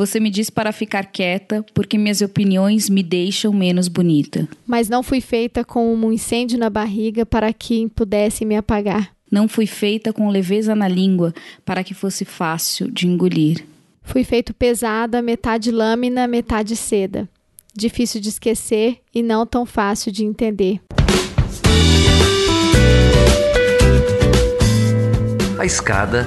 Você me diz para ficar quieta, porque minhas opiniões me deixam menos bonita. Mas não fui feita com um incêndio na barriga para que pudesse me apagar. Não fui feita com leveza na língua para que fosse fácil de engolir. Fui feito pesada, metade lâmina, metade seda. Difícil de esquecer e não tão fácil de entender. A escada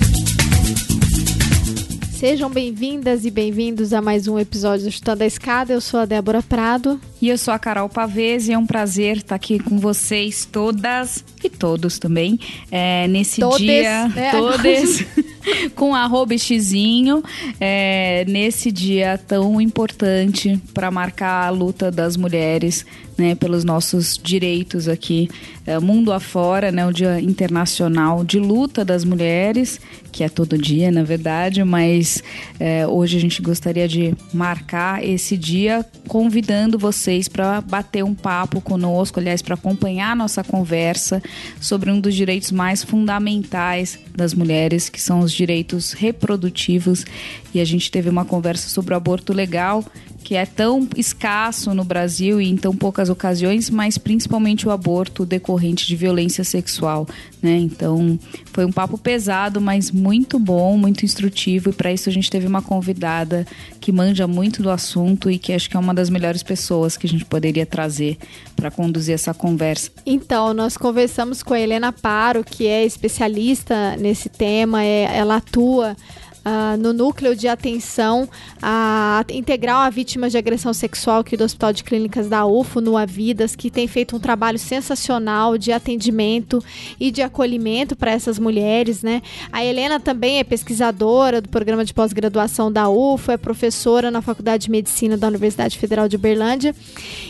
Sejam bem-vindas e bem-vindos a mais um episódio do Chutando a Escada. Eu sou a Débora Prado. E eu sou a Carol Pavese e é um prazer estar aqui com vocês todas e todos também é, nesse todes, dia. Né? Todas. com arroba xizinho, é, nesse dia tão importante para marcar a luta das mulheres né, pelos nossos direitos aqui, é, mundo afora, né, o Dia Internacional de Luta das Mulheres, que é todo dia, na verdade, mas é, hoje a gente gostaria de marcar esse dia convidando vocês para bater um papo conosco, aliás, para acompanhar nossa conversa sobre um dos direitos mais fundamentais das mulheres, que são os direitos reprodutivos. E a gente teve uma conversa sobre o aborto legal, que é tão escasso no Brasil e em tão poucas ocasiões, mas principalmente o aborto decorrente de violência sexual, né? Então, foi um papo pesado, mas muito bom, muito instrutivo e para isso a gente teve uma convidada que manja muito do assunto e que acho que é uma das melhores pessoas que a gente poderia trazer para conduzir essa conversa. Então, nós conversamos com a Helena Paro, que é especialista nesse tema, é, ela atua Uh, no núcleo de atenção a, integral a vítimas de agressão sexual aqui do Hospital de Clínicas da UFO, no Avidas, que tem feito um trabalho sensacional de atendimento e de acolhimento para essas mulheres, né? A Helena também é pesquisadora do programa de pós-graduação da UFO, é professora na Faculdade de Medicina da Universidade Federal de Uberlândia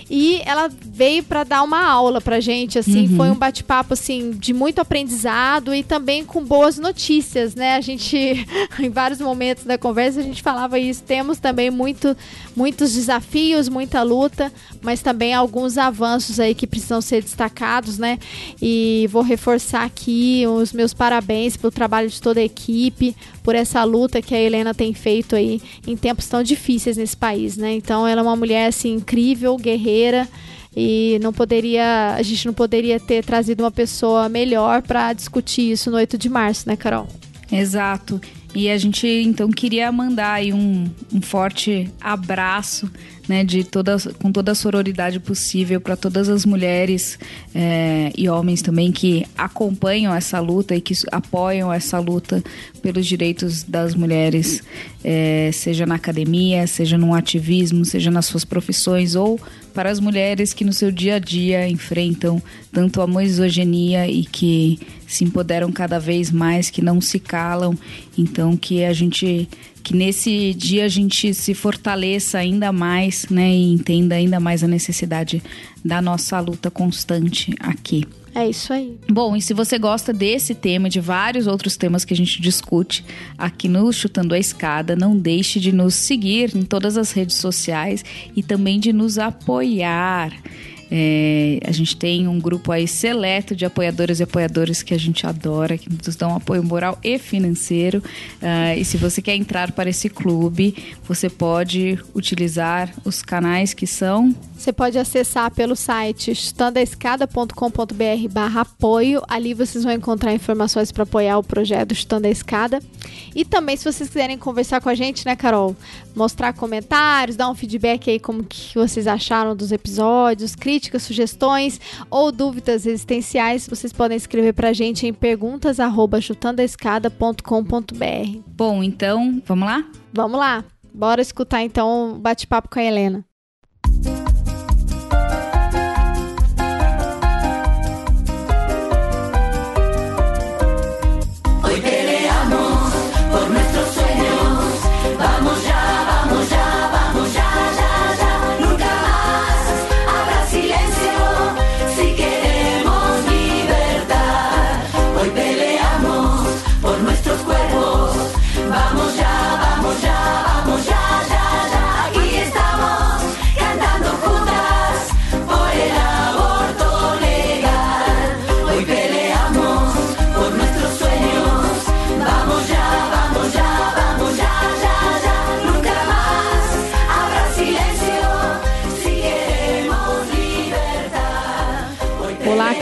e ela veio para dar uma aula para gente, assim, uhum. foi um bate-papo assim de muito aprendizado e também com boas notícias, né? A gente vários momentos da conversa a gente falava isso. Temos também muito, muitos desafios, muita luta, mas também alguns avanços aí que precisam ser destacados, né? E vou reforçar aqui os meus parabéns pelo trabalho de toda a equipe, por essa luta que a Helena tem feito aí em tempos tão difíceis nesse país, né? Então ela é uma mulher assim incrível, guerreira e não poderia, a gente não poderia ter trazido uma pessoa melhor para discutir isso no 8 de março, né, Carol? Exato. E a gente então queria mandar aí um, um forte abraço, né, de toda, com toda a sororidade possível para todas as mulheres é, e homens também que acompanham essa luta e que apoiam essa luta pelos direitos das mulheres, é, seja na academia, seja no ativismo, seja nas suas profissões ou para as mulheres que no seu dia a dia enfrentam tanto a misoginia e que se empoderam cada vez mais, que não se calam. Então que a gente que nesse dia a gente se fortaleça ainda mais, né, e entenda ainda mais a necessidade da nossa luta constante aqui. É isso aí. Bom, e se você gosta desse tema e de vários outros temas que a gente discute aqui no Chutando a Escada, não deixe de nos seguir em todas as redes sociais e também de nos apoiar. É, a gente tem um grupo aí seleto de apoiadoras e apoiadores que a gente adora, que nos dão apoio moral e financeiro. Uh, e se você quer entrar para esse clube, você pode utilizar os canais que são. Você pode acessar pelo site estandaescada.com.br barra apoio. Ali vocês vão encontrar informações para apoiar o projeto Chutando a Escada. E também, se vocês quiserem conversar com a gente, né, Carol? Mostrar comentários, dar um feedback aí como que vocês acharam dos episódios, críticas críticas, sugestões ou dúvidas existenciais, vocês podem escrever para a gente em perguntas@chutandoescada.com.br. Bom, então, vamos lá? Vamos lá. Bora escutar então o bate-papo com a Helena.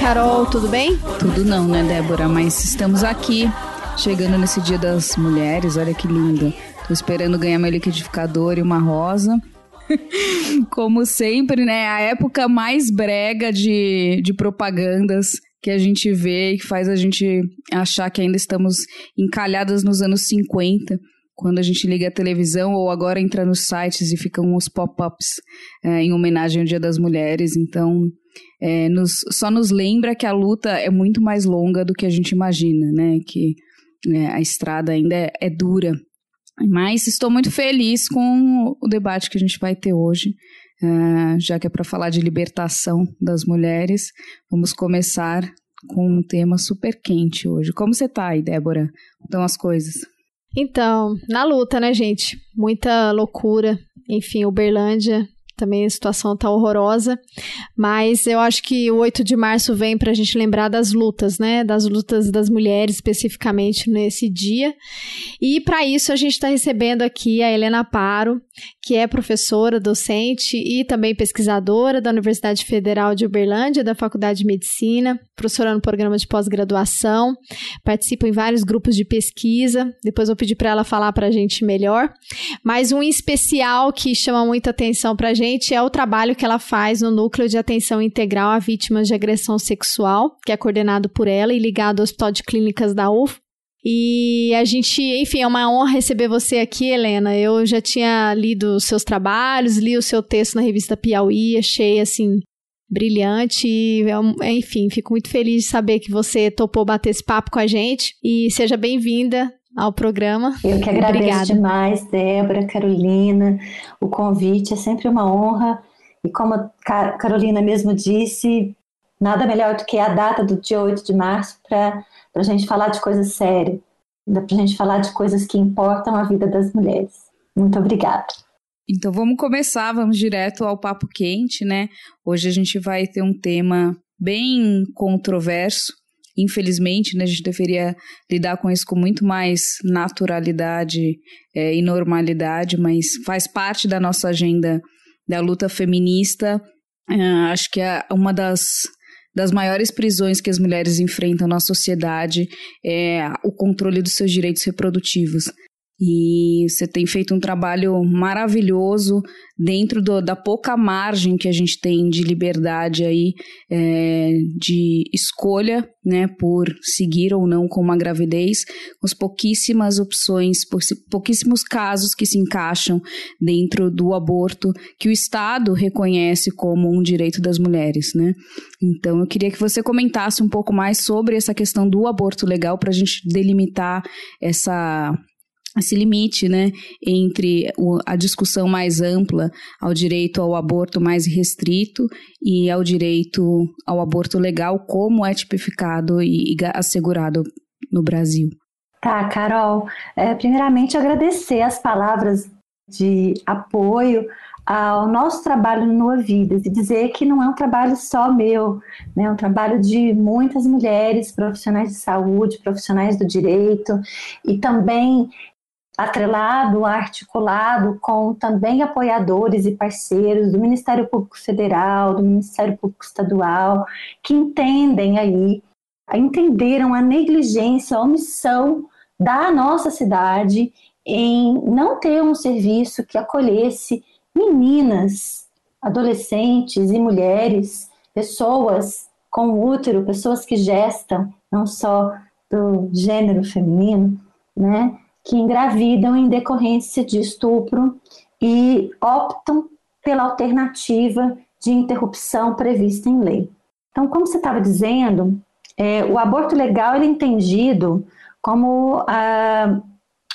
Carol, tudo bem? Tudo não, né, Débora? Mas estamos aqui, chegando nesse Dia das Mulheres, olha que lindo. Tô esperando ganhar meu liquidificador e uma rosa. Como sempre, né? A época mais brega de, de propagandas que a gente vê e que faz a gente achar que ainda estamos encalhadas nos anos 50 quando a gente liga a televisão ou agora entra nos sites e ficam os pop-ups é, em homenagem ao Dia das Mulheres. Então, é, nos, só nos lembra que a luta é muito mais longa do que a gente imagina, né? Que é, a estrada ainda é, é dura. Mas estou muito feliz com o debate que a gente vai ter hoje, uh, já que é para falar de libertação das mulheres. Vamos começar com um tema super quente hoje. Como você está aí, Débora? Estão as coisas? Então, na luta, né, gente? Muita loucura. Enfim, Uberlândia também a situação tá horrorosa, mas eu acho que o 8 de março vem para a gente lembrar das lutas, né? Das lutas das mulheres especificamente nesse dia. E para isso a gente está recebendo aqui a Helena Paro, que é professora, docente e também pesquisadora da Universidade Federal de Uberlândia, da Faculdade de Medicina, professora no programa de pós-graduação, participa em vários grupos de pesquisa. Depois vou pedir para ela falar para a gente melhor. Mas um especial que chama muita atenção para a gente é o trabalho que ela faz no Núcleo de Atenção Integral a Vítimas de Agressão Sexual, que é coordenado por ela e ligado ao Hospital de Clínicas da UF. E a gente, enfim, é uma honra receber você aqui, Helena. Eu já tinha lido os seus trabalhos, li o seu texto na revista Piauí, achei assim brilhante. E, enfim, fico muito feliz de saber que você topou bater esse papo com a gente. E seja bem-vinda ao programa. Eu que agradeço Obrigada. demais, Débora, Carolina. O convite é sempre uma honra. E como a Carolina mesmo disse, nada melhor do que a data do dia 8 de março para a gente falar de coisas sérias, para a gente falar de coisas que importam a vida das mulheres. Muito obrigada. Então vamos começar, vamos direto ao papo quente, né? Hoje a gente vai ter um tema bem controverso, infelizmente, né, a gente deveria lidar com isso com muito mais naturalidade é, e normalidade, mas faz parte da nossa agenda da luta feminista. É, acho que é uma das, das maiores prisões que as mulheres enfrentam na sociedade é o controle dos seus direitos reprodutivos. E você tem feito um trabalho maravilhoso dentro do, da pouca margem que a gente tem de liberdade aí, é, de escolha, né, por seguir ou não com uma gravidez, com as pouquíssimas opções, pouquíssimos casos que se encaixam dentro do aborto que o Estado reconhece como um direito das mulheres, né? Então eu queria que você comentasse um pouco mais sobre essa questão do aborto legal para a gente delimitar essa esse limite, né, entre a discussão mais ampla ao direito ao aborto mais restrito e ao direito ao aborto legal, como é tipificado e assegurado no Brasil. Tá, Carol. É, primeiramente, agradecer as palavras de apoio ao nosso trabalho no Vidas e dizer que não é um trabalho só meu, né? é um trabalho de muitas mulheres, profissionais de saúde, profissionais do direito e também atrelado, articulado com também apoiadores e parceiros do Ministério Público Federal, do Ministério Público Estadual, que entendem aí, entenderam a negligência, a omissão da nossa cidade em não ter um serviço que acolhesse meninas, adolescentes e mulheres, pessoas com útero, pessoas que gestam, não só do gênero feminino, né? Que engravidam em decorrência de estupro e optam pela alternativa de interrupção prevista em lei. Então, como você estava dizendo, é, o aborto legal é entendido como ah,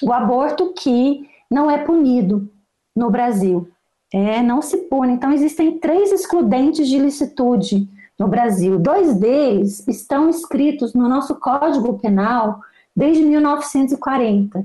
o aborto que não é punido no Brasil. É, não se pune. Então, existem três excludentes de licitude no Brasil. Dois deles estão escritos no nosso Código Penal desde 1940,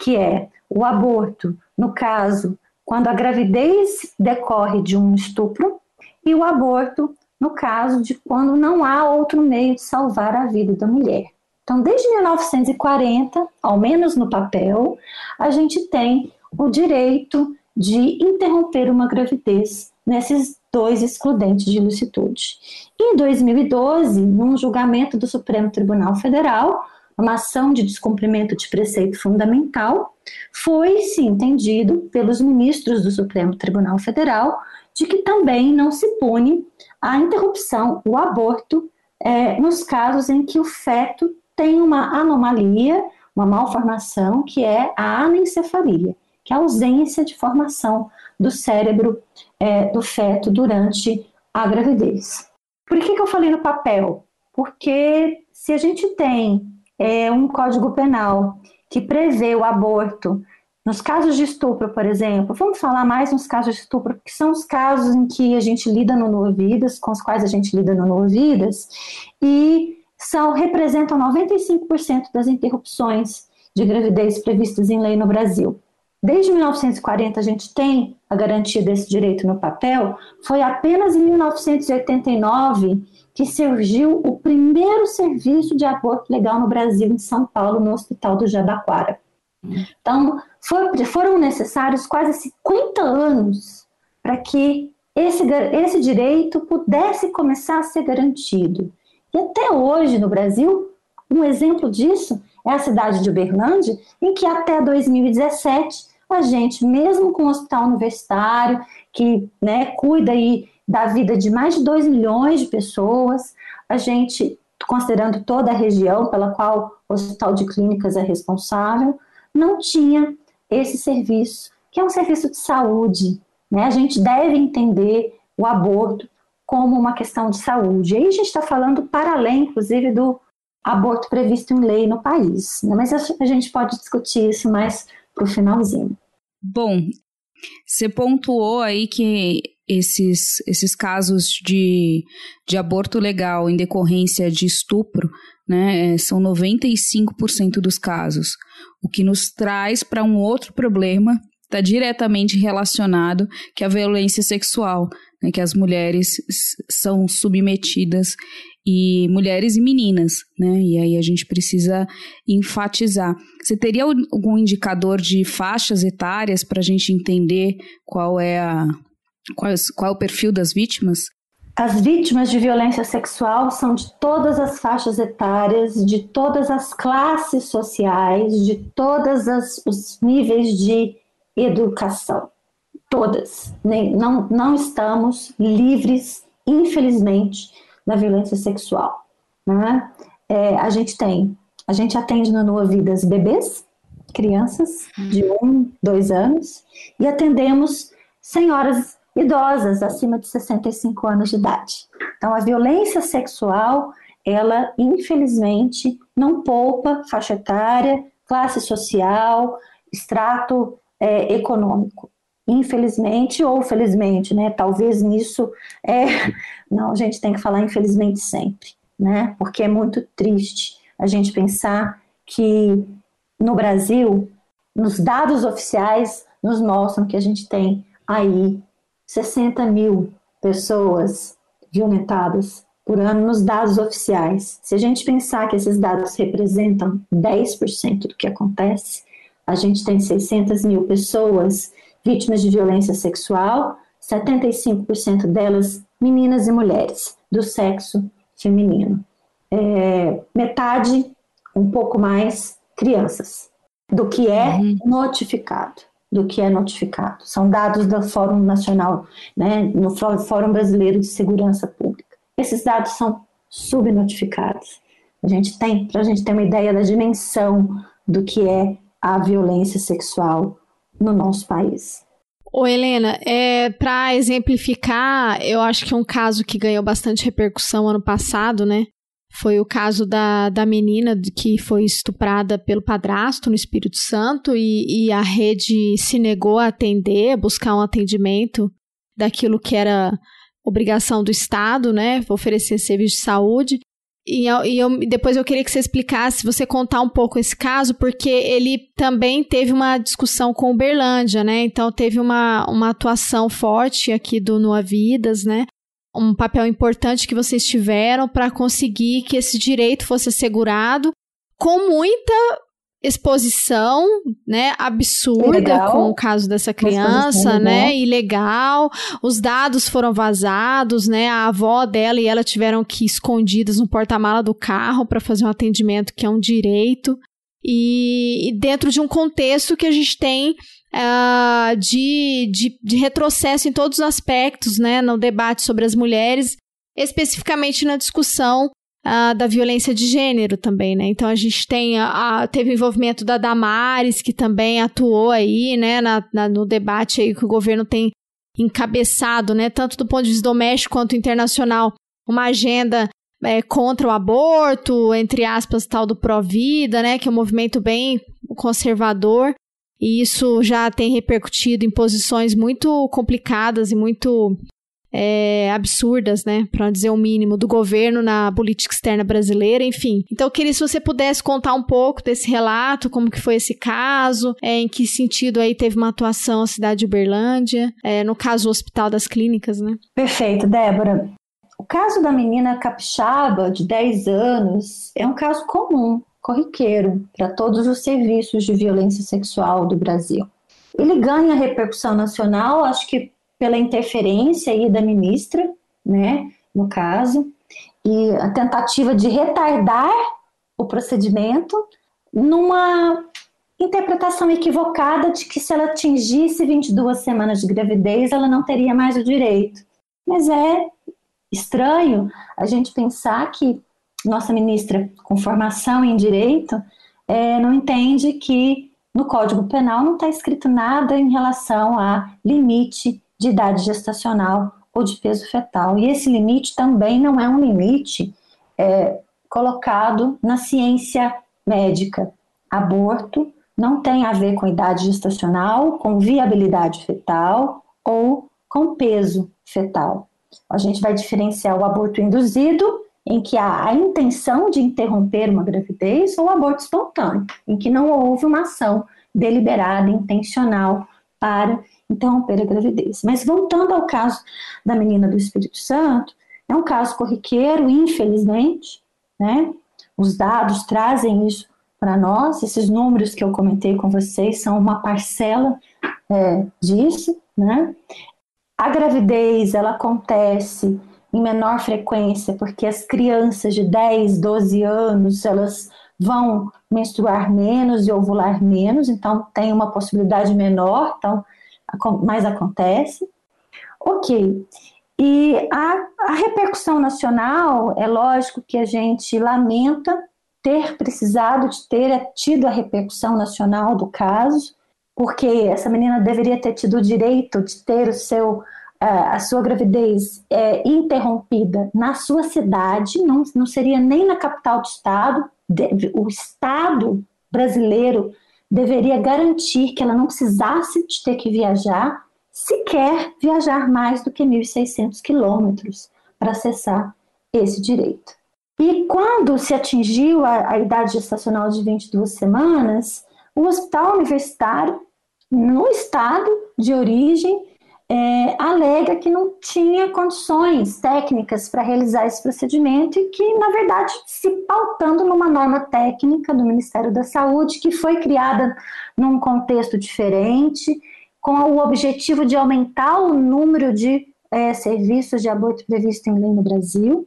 que é o aborto, no caso, quando a gravidez decorre de um estupro, e o aborto, no caso de quando não há outro meio de salvar a vida da mulher. Então, desde 1940, ao menos no papel, a gente tem o direito de interromper uma gravidez nesses dois excludentes de ilicitude. Em 2012, num julgamento do Supremo Tribunal Federal, uma ação de descumprimento de preceito fundamental, foi se entendido pelos ministros do Supremo Tribunal Federal de que também não se pune a interrupção, o aborto, é, nos casos em que o feto tem uma anomalia, uma malformação, que é a anencefalia, que é a ausência de formação do cérebro é, do feto durante a gravidez. Por que, que eu falei no papel? Porque se a gente tem é, um código penal que prevê o aborto nos casos de estupro, por exemplo, vamos falar mais nos casos de estupro, que são os casos em que a gente lida no Novo Vidas, com os quais a gente lida no Novo Vidas, e são, representam 95% das interrupções de gravidez previstas em lei no Brasil. Desde 1940 a gente tem a garantia desse direito no papel, foi apenas em 1989 que surgiu o primeiro serviço de aborto legal no Brasil, em São Paulo, no Hospital do Jabaquara. Então, foi, foram necessários quase 50 anos para que esse, esse direito pudesse começar a ser garantido. E até hoje, no Brasil, um exemplo disso é a cidade de Uberlândia, em que até 2017 a gente, mesmo com o hospital universitário, que né, cuida aí da vida de mais de 2 milhões de pessoas, a gente, considerando toda a região pela qual o Hospital de Clínicas é responsável, não tinha esse serviço, que é um serviço de saúde. Né? A gente deve entender o aborto como uma questão de saúde. E aí a gente está falando para além, inclusive, do aborto previsto em lei no país. Né? Mas a gente pode discutir isso mais para o finalzinho. Bom, você pontuou aí que esses, esses casos de, de aborto legal em decorrência de estupro né, são 95% dos casos, o que nos traz para um outro problema está diretamente relacionado que é a violência sexual, né, que as mulheres são submetidas e mulheres e meninas, né? E aí a gente precisa enfatizar. Você teria algum indicador de faixas etárias para a gente entender qual é a qual, é o perfil das vítimas? As vítimas de violência sexual são de todas as faixas etárias, de todas as classes sociais, de todos os níveis de educação. Todas. Não, não estamos livres, infelizmente, da violência sexual. Né? É, a gente tem, a gente atende no Nua Vidas bebês, crianças de um, dois anos, e atendemos senhoras idosas acima de 65 anos de idade. Então, a violência sexual, ela infelizmente não poupa faixa etária, classe social, extrato é, econômico. Infelizmente ou felizmente, né? Talvez nisso é. Não, a gente tem que falar infelizmente sempre, né? Porque é muito triste a gente pensar que no Brasil, nos dados oficiais, nos mostram que a gente tem aí 60 mil pessoas violentadas por ano nos dados oficiais. Se a gente pensar que esses dados representam 10% do que acontece, a gente tem 600 mil pessoas vítimas de violência sexual, 75% delas meninas e mulheres do sexo feminino. É, metade, um pouco mais, crianças, do que é uhum. notificado do que é notificado. São dados do Fórum Nacional, né, no Fórum Brasileiro de Segurança Pública. Esses dados são subnotificados. A gente tem, para a gente ter uma ideia da dimensão do que é a violência sexual no nosso país. Ô Helena, é, para exemplificar, eu acho que é um caso que ganhou bastante repercussão ano passado, né? Foi o caso da, da menina que foi estuprada pelo padrasto no Espírito Santo e, e a rede se negou a atender, a buscar um atendimento daquilo que era obrigação do Estado, né? Oferecer serviço de saúde. E, e eu, depois eu queria que você explicasse, você contar um pouco esse caso, porque ele também teve uma discussão com Uberlândia, né? Então teve uma, uma atuação forte aqui do Noa Vidas, né? Um papel importante que vocês tiveram para conseguir que esse direito fosse assegurado com muita exposição, né, absurda ilegal. com o caso dessa criança, né, ilegal. Os dados foram vazados, né? A avó dela e ela tiveram que ir escondidas no porta-mala do carro para fazer um atendimento que é um direito. E, e, dentro de um contexto que a gente tem uh, de, de, de retrocesso em todos os aspectos, né, no debate sobre as mulheres, especificamente na discussão uh, da violência de gênero também, né? Então a gente tem a, a, teve o envolvimento da Damares, que também atuou aí, né, na, na, no debate aí que o governo tem encabeçado, né, tanto do ponto de vista doméstico quanto internacional, uma agenda é, contra o aborto, entre aspas, tal do pró-vida, né, que é um movimento bem conservador, e isso já tem repercutido em posições muito complicadas e muito é, absurdas, né, para dizer o mínimo, do governo na política externa brasileira, enfim. Então eu queria se você pudesse contar um pouco desse relato, como que foi esse caso, é, em que sentido aí teve uma atuação a cidade de Uberlândia, é, no caso o Hospital das Clínicas, né? Perfeito, Débora. O caso da menina capixaba de 10 anos é um caso comum, corriqueiro, para todos os serviços de violência sexual do Brasil. Ele ganha repercussão nacional, acho que pela interferência aí da ministra, né, no caso, e a tentativa de retardar o procedimento numa interpretação equivocada de que se ela atingisse 22 semanas de gravidez, ela não teria mais o direito. Mas é estranho a gente pensar que nossa ministra com formação em direito é, não entende que no Código Penal não está escrito nada em relação a limite de idade gestacional ou de peso fetal. E esse limite também não é um limite é, colocado na ciência médica. Aborto não tem a ver com idade gestacional, com viabilidade fetal ou com peso fetal. A gente vai diferenciar o aborto induzido, em que há a intenção de interromper uma gravidez, ou aborto espontâneo, em que não houve uma ação deliberada, intencional para interromper a gravidez. Mas voltando ao caso da menina do Espírito Santo, é um caso corriqueiro, infelizmente, né? Os dados trazem isso para nós, esses números que eu comentei com vocês são uma parcela é, disso, né? A gravidez, ela acontece em menor frequência porque as crianças de 10, 12 anos, elas vão menstruar menos e ovular menos, então tem uma possibilidade menor, então mas acontece. Ok. E a, a repercussão nacional, é lógico que a gente lamenta ter precisado de ter tido a repercussão nacional do caso, porque essa menina deveria ter tido o direito de ter o seu a sua gravidez é, interrompida na sua cidade, não, não seria nem na capital do estado, o estado brasileiro deveria garantir que ela não precisasse de ter que viajar, sequer viajar mais do que 1.600 quilômetros para acessar esse direito. E quando se atingiu a, a idade gestacional de 22 semanas, o hospital universitário, no estado de origem, é, alega que não tinha condições técnicas para realizar esse procedimento e que, na verdade, se pautando numa norma técnica do Ministério da Saúde, que foi criada num contexto diferente, com o objetivo de aumentar o número de é, serviços de aborto previsto em lei no Brasil,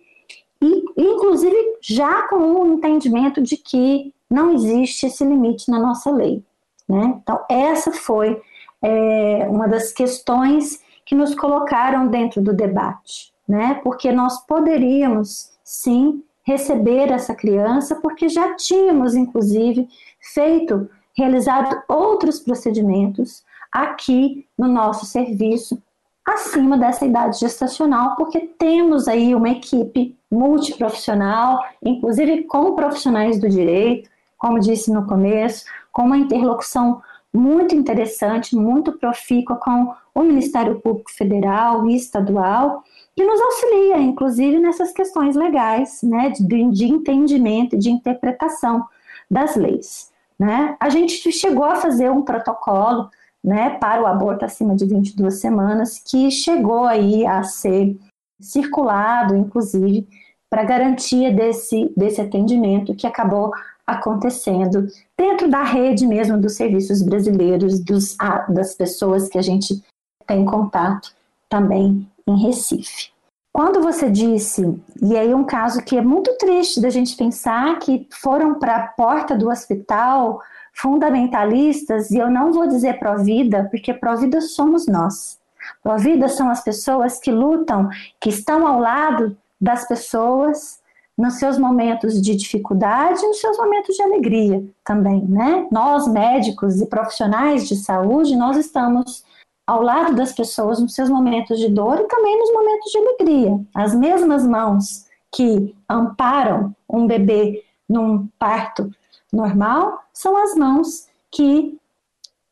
e, inclusive, já com o entendimento de que não existe esse limite na nossa lei. Né? Então, essa foi é, uma das questões que nos colocaram dentro do debate, né? Porque nós poderíamos, sim, receber essa criança, porque já tínhamos, inclusive, feito, realizado outros procedimentos aqui no nosso serviço, acima dessa idade gestacional, porque temos aí uma equipe multiprofissional, inclusive com profissionais do direito, como disse no começo, com uma interlocução muito interessante, muito profícua com o Ministério Público Federal e Estadual, que nos auxilia, inclusive, nessas questões legais, né, de, de entendimento de interpretação das leis. Né? A gente chegou a fazer um protocolo né, para o aborto acima de 22 semanas, que chegou aí a ser circulado, inclusive, para garantia desse, desse atendimento, que acabou acontecendo dentro da rede mesmo dos serviços brasileiros, dos, das pessoas que a gente tem contato também em Recife. Quando você disse, e aí um caso que é muito triste da gente pensar que foram para a porta do hospital fundamentalistas, e eu não vou dizer pró-vida, porque pró-vida somos nós. Pró-vida são as pessoas que lutam, que estão ao lado das pessoas nos seus momentos de dificuldade e nos seus momentos de alegria também, né? Nós, médicos e profissionais de saúde, nós estamos ao lado das pessoas nos seus momentos de dor e também nos momentos de alegria. As mesmas mãos que amparam um bebê num parto normal são as mãos que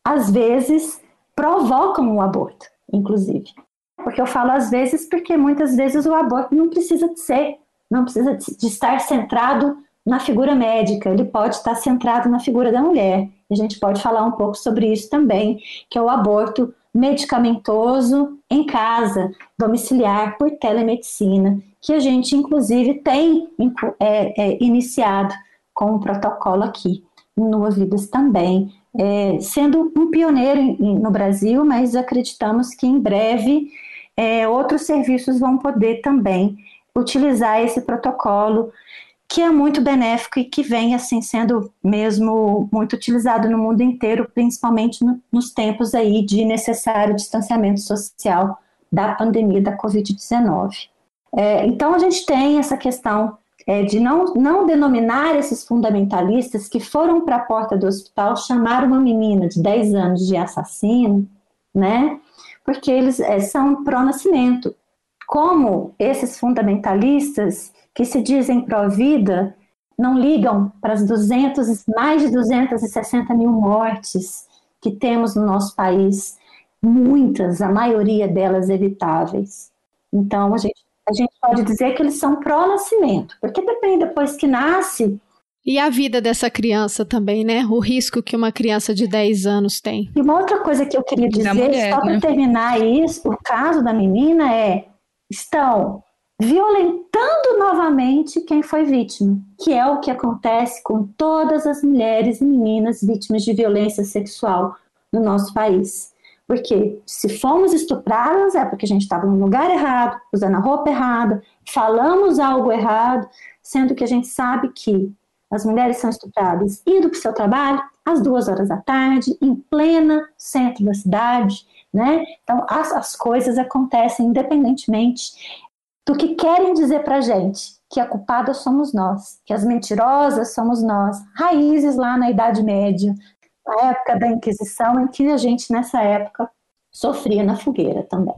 às vezes provocam o aborto, inclusive. Porque eu falo às vezes porque muitas vezes o aborto não precisa ser, não precisa de estar centrado na figura médica, ele pode estar centrado na figura da mulher. A gente pode falar um pouco sobre isso também, que é o aborto medicamentoso em casa, domiciliar, por telemedicina, que a gente, inclusive, tem é, é, iniciado com o um protocolo aqui no Ouvidas também, é, sendo um pioneiro em, no Brasil, mas acreditamos que em breve é, outros serviços vão poder também utilizar esse protocolo que é muito benéfico e que vem assim sendo mesmo muito utilizado no mundo inteiro, principalmente no, nos tempos aí de necessário distanciamento social da pandemia da Covid-19. É, então a gente tem essa questão é, de não, não denominar esses fundamentalistas que foram para a porta do hospital chamar uma menina de 10 anos de assassino, né? Porque eles é, são pró-nascimento. Como esses fundamentalistas que se dizem pró-vida não ligam para as 200, mais de 260 mil mortes que temos no nosso país, muitas, a maioria delas evitáveis. Então, a gente, a gente pode dizer que eles são pró-nascimento, porque depende depois que nasce. E a vida dessa criança também, né? O risco que uma criança de 10 anos tem. E uma outra coisa que eu queria dizer, mulher, só para né? terminar isso, o caso da menina é: estão violentando novamente quem foi vítima, que é o que acontece com todas as mulheres e meninas vítimas de violência sexual no nosso país. Porque se fomos estupradas é porque a gente estava no lugar errado, usando a roupa errada, falamos algo errado, sendo que a gente sabe que as mulheres são estupradas indo para o seu trabalho às duas horas da tarde, em plena centro da cidade, né? Então as, as coisas acontecem independentemente do que querem dizer para gente que a culpada somos nós, que as mentirosas somos nós, raízes lá na Idade Média, na época da Inquisição, em que a gente nessa época sofria na fogueira também.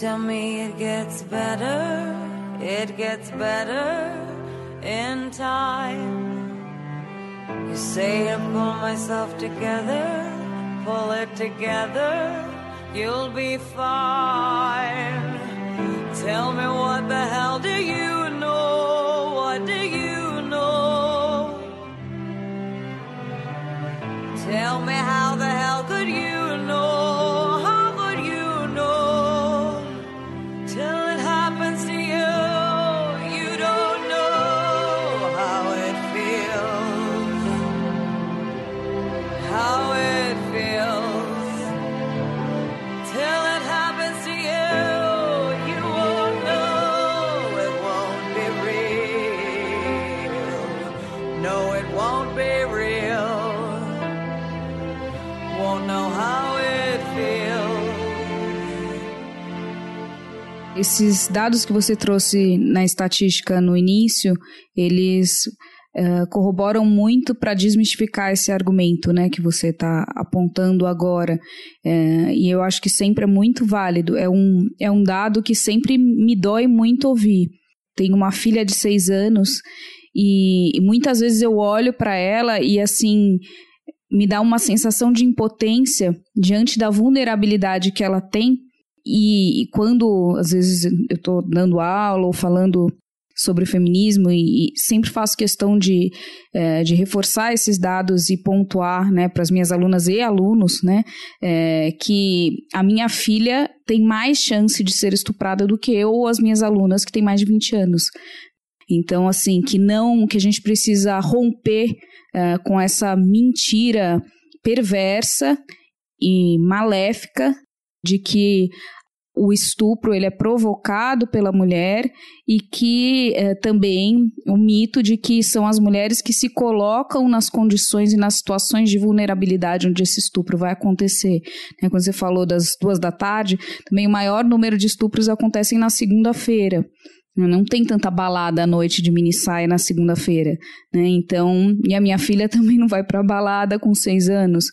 Tell me it gets better, it gets better in time. You say I pull myself together, pull it together, you'll be fine. Tell me what the hell do you know? What do you know? Tell me how Esses dados que você trouxe na estatística no início, eles uh, corroboram muito para desmistificar esse argumento né, que você está apontando agora. Uh, e eu acho que sempre é muito válido. É um, é um dado que sempre me dói muito ouvir. Tenho uma filha de seis anos e, e muitas vezes eu olho para ela e assim me dá uma sensação de impotência diante da vulnerabilidade que ela tem E, e quando, às vezes, eu estou dando aula ou falando sobre feminismo e, e sempre faço questão de, é, de reforçar esses dados e pontuar né, para as minhas alunas e alunos né, é, que a minha filha tem mais chance de ser estuprada do que eu ou as minhas alunas que têm mais de 20 anos. Então, assim, que não, que a gente precisa romper uh, com essa mentira perversa e maléfica de que o estupro ele é provocado pela mulher e que é, também o mito de que são as mulheres que se colocam nas condições e nas situações de vulnerabilidade onde esse estupro vai acontecer. Né? Quando você falou das duas da tarde, também o maior número de estupros acontecem na segunda-feira. Não tem tanta balada à noite de mini saia na segunda-feira, né? Então, e a minha filha também não vai para balada com seis anos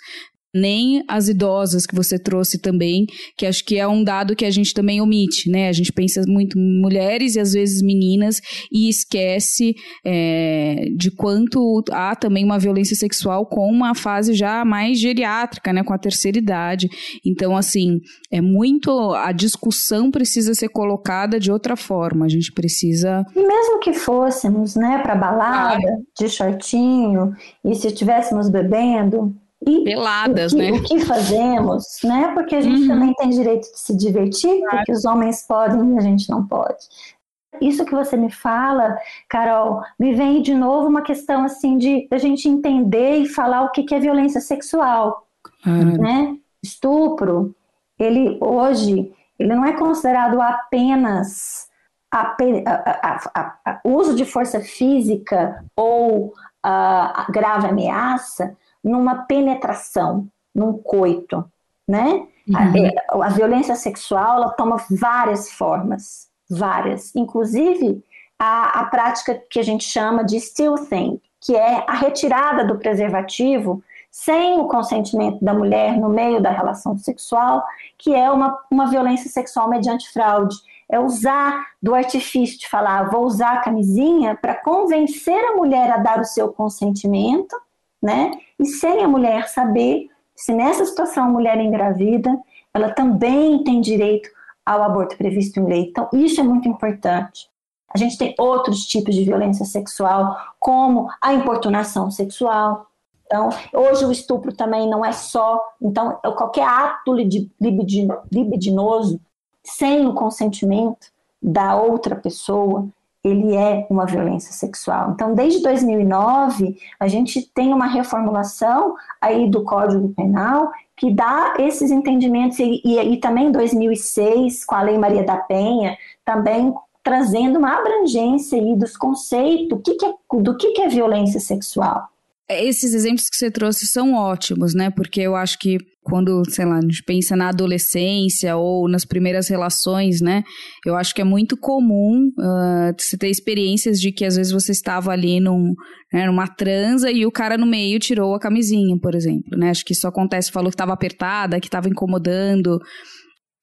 nem as idosas que você trouxe também, que acho que é um dado que a gente também omite, né? A gente pensa muito em mulheres e às vezes meninas e esquece é, de quanto há também uma violência sexual com uma fase já mais geriátrica, né? Com a terceira idade. Então, assim, é muito. A discussão precisa ser colocada de outra forma. A gente precisa. E mesmo que fôssemos, né, para balada, ah. de shortinho, e se estivéssemos bebendo, e Peladas, o que, né? O que fazemos, né? Porque a gente uhum. também tem direito de se divertir, claro. porque os homens podem e a gente não pode. Isso que você me fala, Carol, me vem de novo uma questão assim de a gente entender e falar o que, que é violência sexual, uhum. né? Estupro, ele hoje ele não é considerado apenas a, a, a, uso de força física ou grave ameaça, numa penetração, num coito, né? Uhum. A, é, a, violência sexual ela toma várias formas, várias, inclusive a, a prática que a gente chama de stealthing, que é a retirada do preservativo sem o consentimento da mulher no meio da relação sexual, que é uma, uma violência sexual mediante fraude. É usar do artifício de falar, vou usar a camisinha para convencer a mulher a dar o seu consentimento né? E sem a mulher saber se nessa situação a mulher engravida, ela também tem direito ao aborto previsto em lei. Então, isso é muito importante. A gente tem outros tipos de violência sexual, como a importunação sexual. Então, hoje o estupro também não é só. Então, qualquer ato libidinoso sem o consentimento da outra pessoa, ele é uma violência sexual. Então, desde 2009, a gente tem uma reformulação aí do Código Penal que dá esses entendimentos, e, e, e também em 2006, com a Lei Maria da Penha, também trazendo uma abrangência aí dos conceitos que que é, do que, que é violência sexual. Esses exemplos que você trouxe são ótimos, né? Porque eu acho que quando, sei lá, a gente pensa na adolescência ou nas primeiras relações, né? Eu acho que é muito comum uh, você ter experiências de que às vezes você estava ali num, né, numa transa e o cara no meio tirou a camisinha, por exemplo, né? Acho que isso acontece, falou que estava apertada, que estava incomodando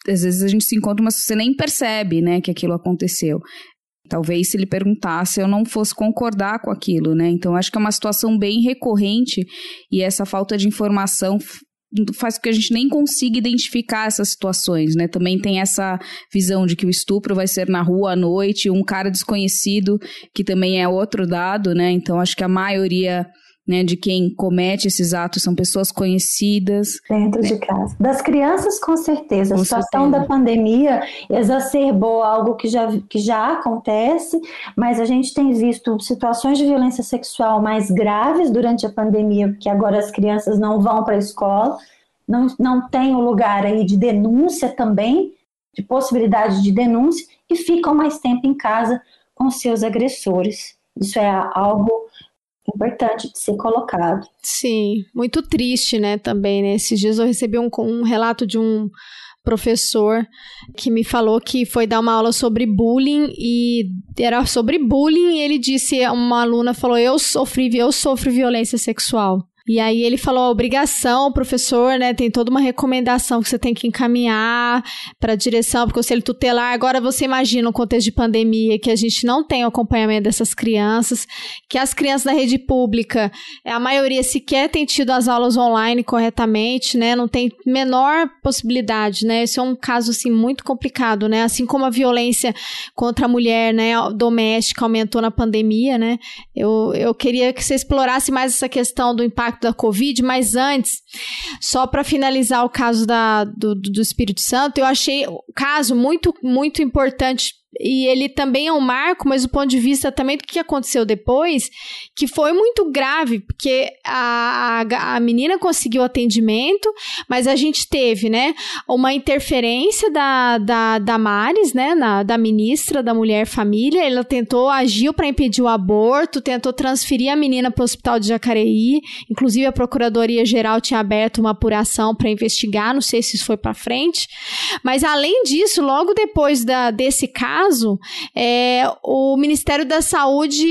às vezes a gente se encontra, mas você nem percebe, né, que aquilo aconteceu. Talvez se ele perguntasse eu não fosse concordar com aquilo, né? Então acho que é uma situação bem recorrente e essa falta de informação faz com que a gente nem consiga identificar essas situações, né? Também tem essa visão de que o estupro vai ser na rua à noite, um cara desconhecido, que também é outro dado, né? Então acho que a maioria né, de quem comete esses atos são pessoas conhecidas. Dentro de casa. Das crianças, com certeza. Com a situação certeza. da pandemia exacerbou algo que já, que já acontece, mas a gente tem visto situações de violência sexual mais graves durante a pandemia, porque agora as crianças não vão para a escola, não, não tem o lugar aí de denúncia também, de possibilidade de denúncia, e ficam mais tempo em casa com seus agressores. Isso é algo importante de ser colocado. Sim, muito triste, né, também, né? Esses dias eu recebi um, um relato de um professor que me falou que foi dar uma aula sobre bullying e era sobre bullying e ele disse, uma aluna falou, eu sofri, eu sofro violência sexual. E aí ele falou: a obrigação, professor, né? Tem toda uma recomendação que você tem que encaminhar para a direção, para o conselho tutelar. Agora você imagina o contexto de pandemia, que a gente não tem o acompanhamento dessas crianças, que as crianças da rede pública, a maioria sequer tem tido as aulas online corretamente, né? Não tem menor possibilidade, né? Isso é um caso assim muito complicado, né? Assim como a violência contra a mulher, né, doméstica aumentou na pandemia, né? Eu, eu queria que você explorasse mais essa questão do impacto da Covid, mas antes, só para finalizar o caso da, do, do Espírito Santo, eu achei o caso muito, muito importante e ele também é um marco, mas do ponto de vista também do que aconteceu depois, que foi muito grave, porque a, a, a menina conseguiu atendimento, mas a gente teve, né, uma interferência da, da, da Maris, né, na, da ministra da Mulher Família, ela tentou, agiu para impedir o aborto, tentou transferir a menina para o hospital de Jacareí, inclusive a Procuradoria-Geral tinha aberto uma apuração para investigar, não sei se isso foi para frente, mas além disso, logo depois da, desse caso, caso, é, o Ministério da Saúde,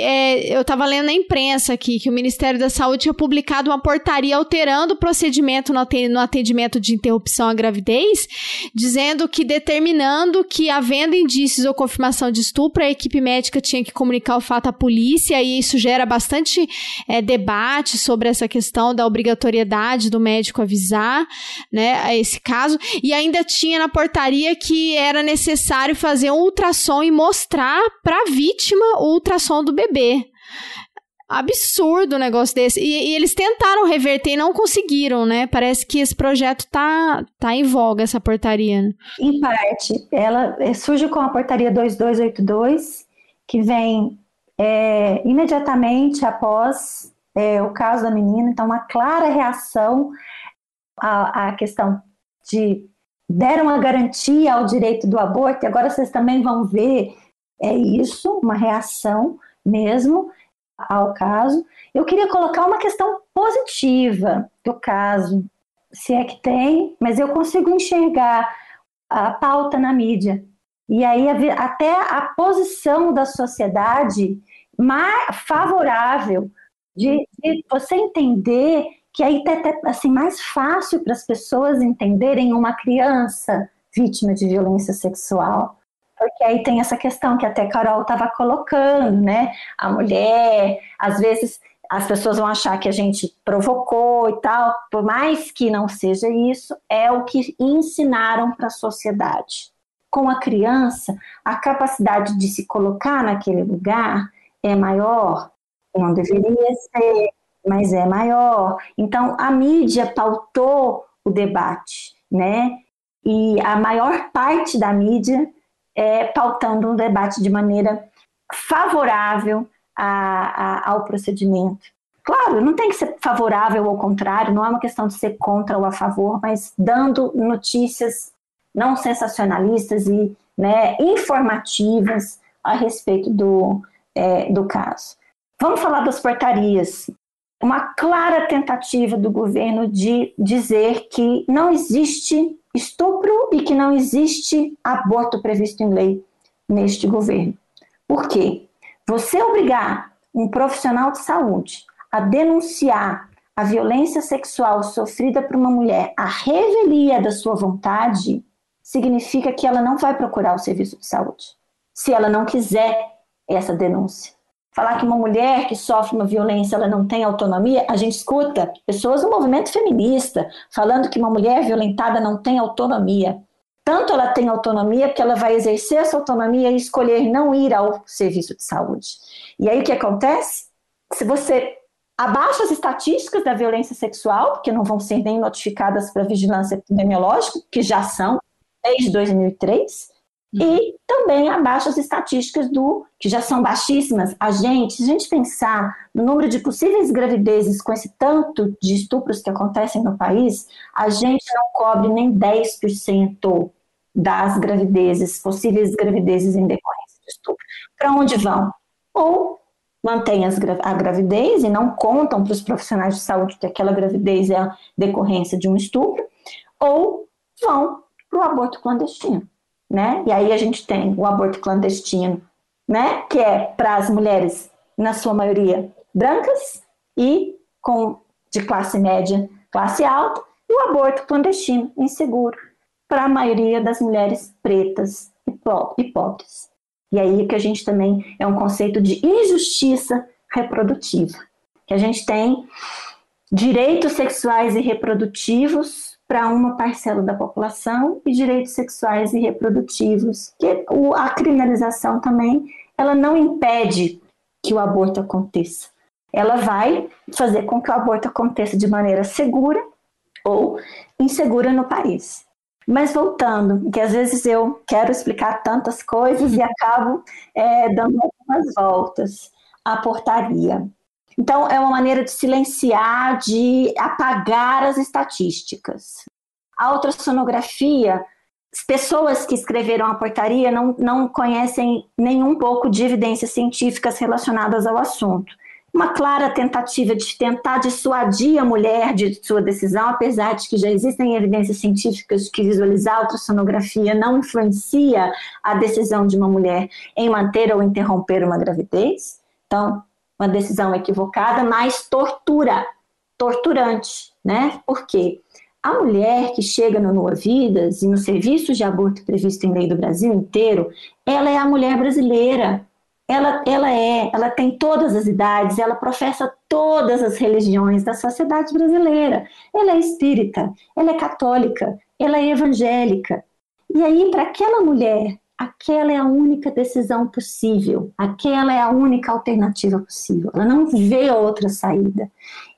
é, eu estava lendo na imprensa aqui, que o Ministério da Saúde tinha publicado uma portaria alterando o procedimento no atendimento de interrupção à gravidez, dizendo que determinando que, havendo indícios ou confirmação de estupro, a equipe médica tinha que comunicar o fato à polícia, e isso gera bastante é, debate sobre essa questão da obrigatoriedade do médico avisar, né, esse caso, e ainda tinha na portaria que era necessário fazer um ultrassom e mostrar para a vítima o ultrassom do bebê. Absurdo um negócio desse. E, e, eles tentaram reverter e não conseguiram, né? Parece que esse projeto tá, tá em voga, essa portaria. Né? Em parte. Ela eh, surge com a portaria 2282, que vem é, imediatamente após é, o caso da menina. Então, uma clara reação à, à questão de deram a garantia ao direito do aborto, e agora vocês também vão ver é isso, uma reação mesmo ao caso. Eu queria colocar uma questão positiva do caso, se é que tem, mas eu consigo enxergar a pauta na mídia. E aí até a posição da sociedade mais favorável de, de você entender que aí tá até assim mais fácil para as pessoas entenderem uma criança vítima de violência sexual. Porque aí tem essa questão que até Carol estava colocando, né? A mulher, às vezes as pessoas vão achar que a gente provocou e tal, por mais que não seja isso, é o que ensinaram para a sociedade. Com a criança, a capacidade de se colocar naquele lugar é maior, não deveria ser, mas é maior. Então, a mídia pautou o debate, né? E a maior parte da mídia é pautando um debate de maneira favorável a, a, ao procedimento. Claro, não tem que ser favorável ou contrário, não é uma questão de ser contra ou a favor, mas dando notícias não sensacionalistas e né, informativas a respeito do, é, do caso. Vamos falar das portarias uma clara tentativa do governo de dizer que não existe estupro e que não existe aborto previsto em lei neste governo. Por quê? Você obrigar um profissional de saúde a denunciar a violência sexual sofrida por uma mulher à revelia da sua vontade significa que ela não vai procurar o serviço de saúde, se ela não quiser essa denúncia falar que uma mulher que sofre uma violência ela não tem autonomia, a gente escuta pessoas do movimento feminista falando que uma mulher violentada não tem autonomia. Tanto ela tem autonomia que ela vai exercer essa autonomia e escolher não ir ao serviço de saúde. E aí o que acontece? Se você abaixa as estatísticas da violência sexual, porque não vão ser nem notificadas para vigilância epidemiológica, que já são desde 2003, e também abaixo as estatísticas do que já são baixíssimas. A gente, se a gente pensar no número de possíveis gravidezes com esse tanto de estupros que acontecem no país, a gente não cobre nem 10% das gravidezes, possíveis gravidezes em decorrência de estupro. Para onde vão? Ou mantêm a gravidez e não contam para os profissionais de saúde que aquela gravidez é a decorrência de um estupro, ou vão para o aborto clandestino né? E aí a gente tem o aborto clandestino, né? Que é para as mulheres, na sua maioria, brancas e com de classe média, classe alta, e o aborto clandestino, inseguro, para a maioria das mulheres pretas e pobres. E aí que a gente também é um conceito de injustiça reprodutiva, que a gente tem direitos sexuais e reprodutivos para uma parcela da população e direitos sexuais e reprodutivos, que a criminalização também ela não impede que o aborto aconteça. Ela vai fazer com que o aborto aconteça de maneira segura ou insegura no país. Mas voltando, que às vezes eu quero explicar tantas coisas e acabo é, dando algumas voltas. A portaria. Então, é uma maneira de silenciar, de apagar as estatísticas. A ultrassonografia, as pessoas que escreveram a portaria não, não conhecem nenhum pouco de evidências científicas relacionadas ao assunto. Uma clara tentativa de tentar dissuadir a mulher de sua decisão, apesar de que já existem evidências científicas que visualizar a ultrassonografia não influencia a decisão de uma mulher em manter ou interromper uma gravidez. Então, uma decisão equivocada, mas tortura, torturante, né? Por quê? A mulher que chega no Nua Vidas e no serviço de aborto previsto em lei do Brasil inteiro, ela é a mulher brasileira. Ela, ela é, ela tem todas as idades, ela professa todas as religiões da sociedade brasileira. Ela é espírita, ela é católica, ela é evangélica. E aí, para aquela mulher aquela é a única decisão possível, aquela é a única alternativa possível. Ela não vê outra saída.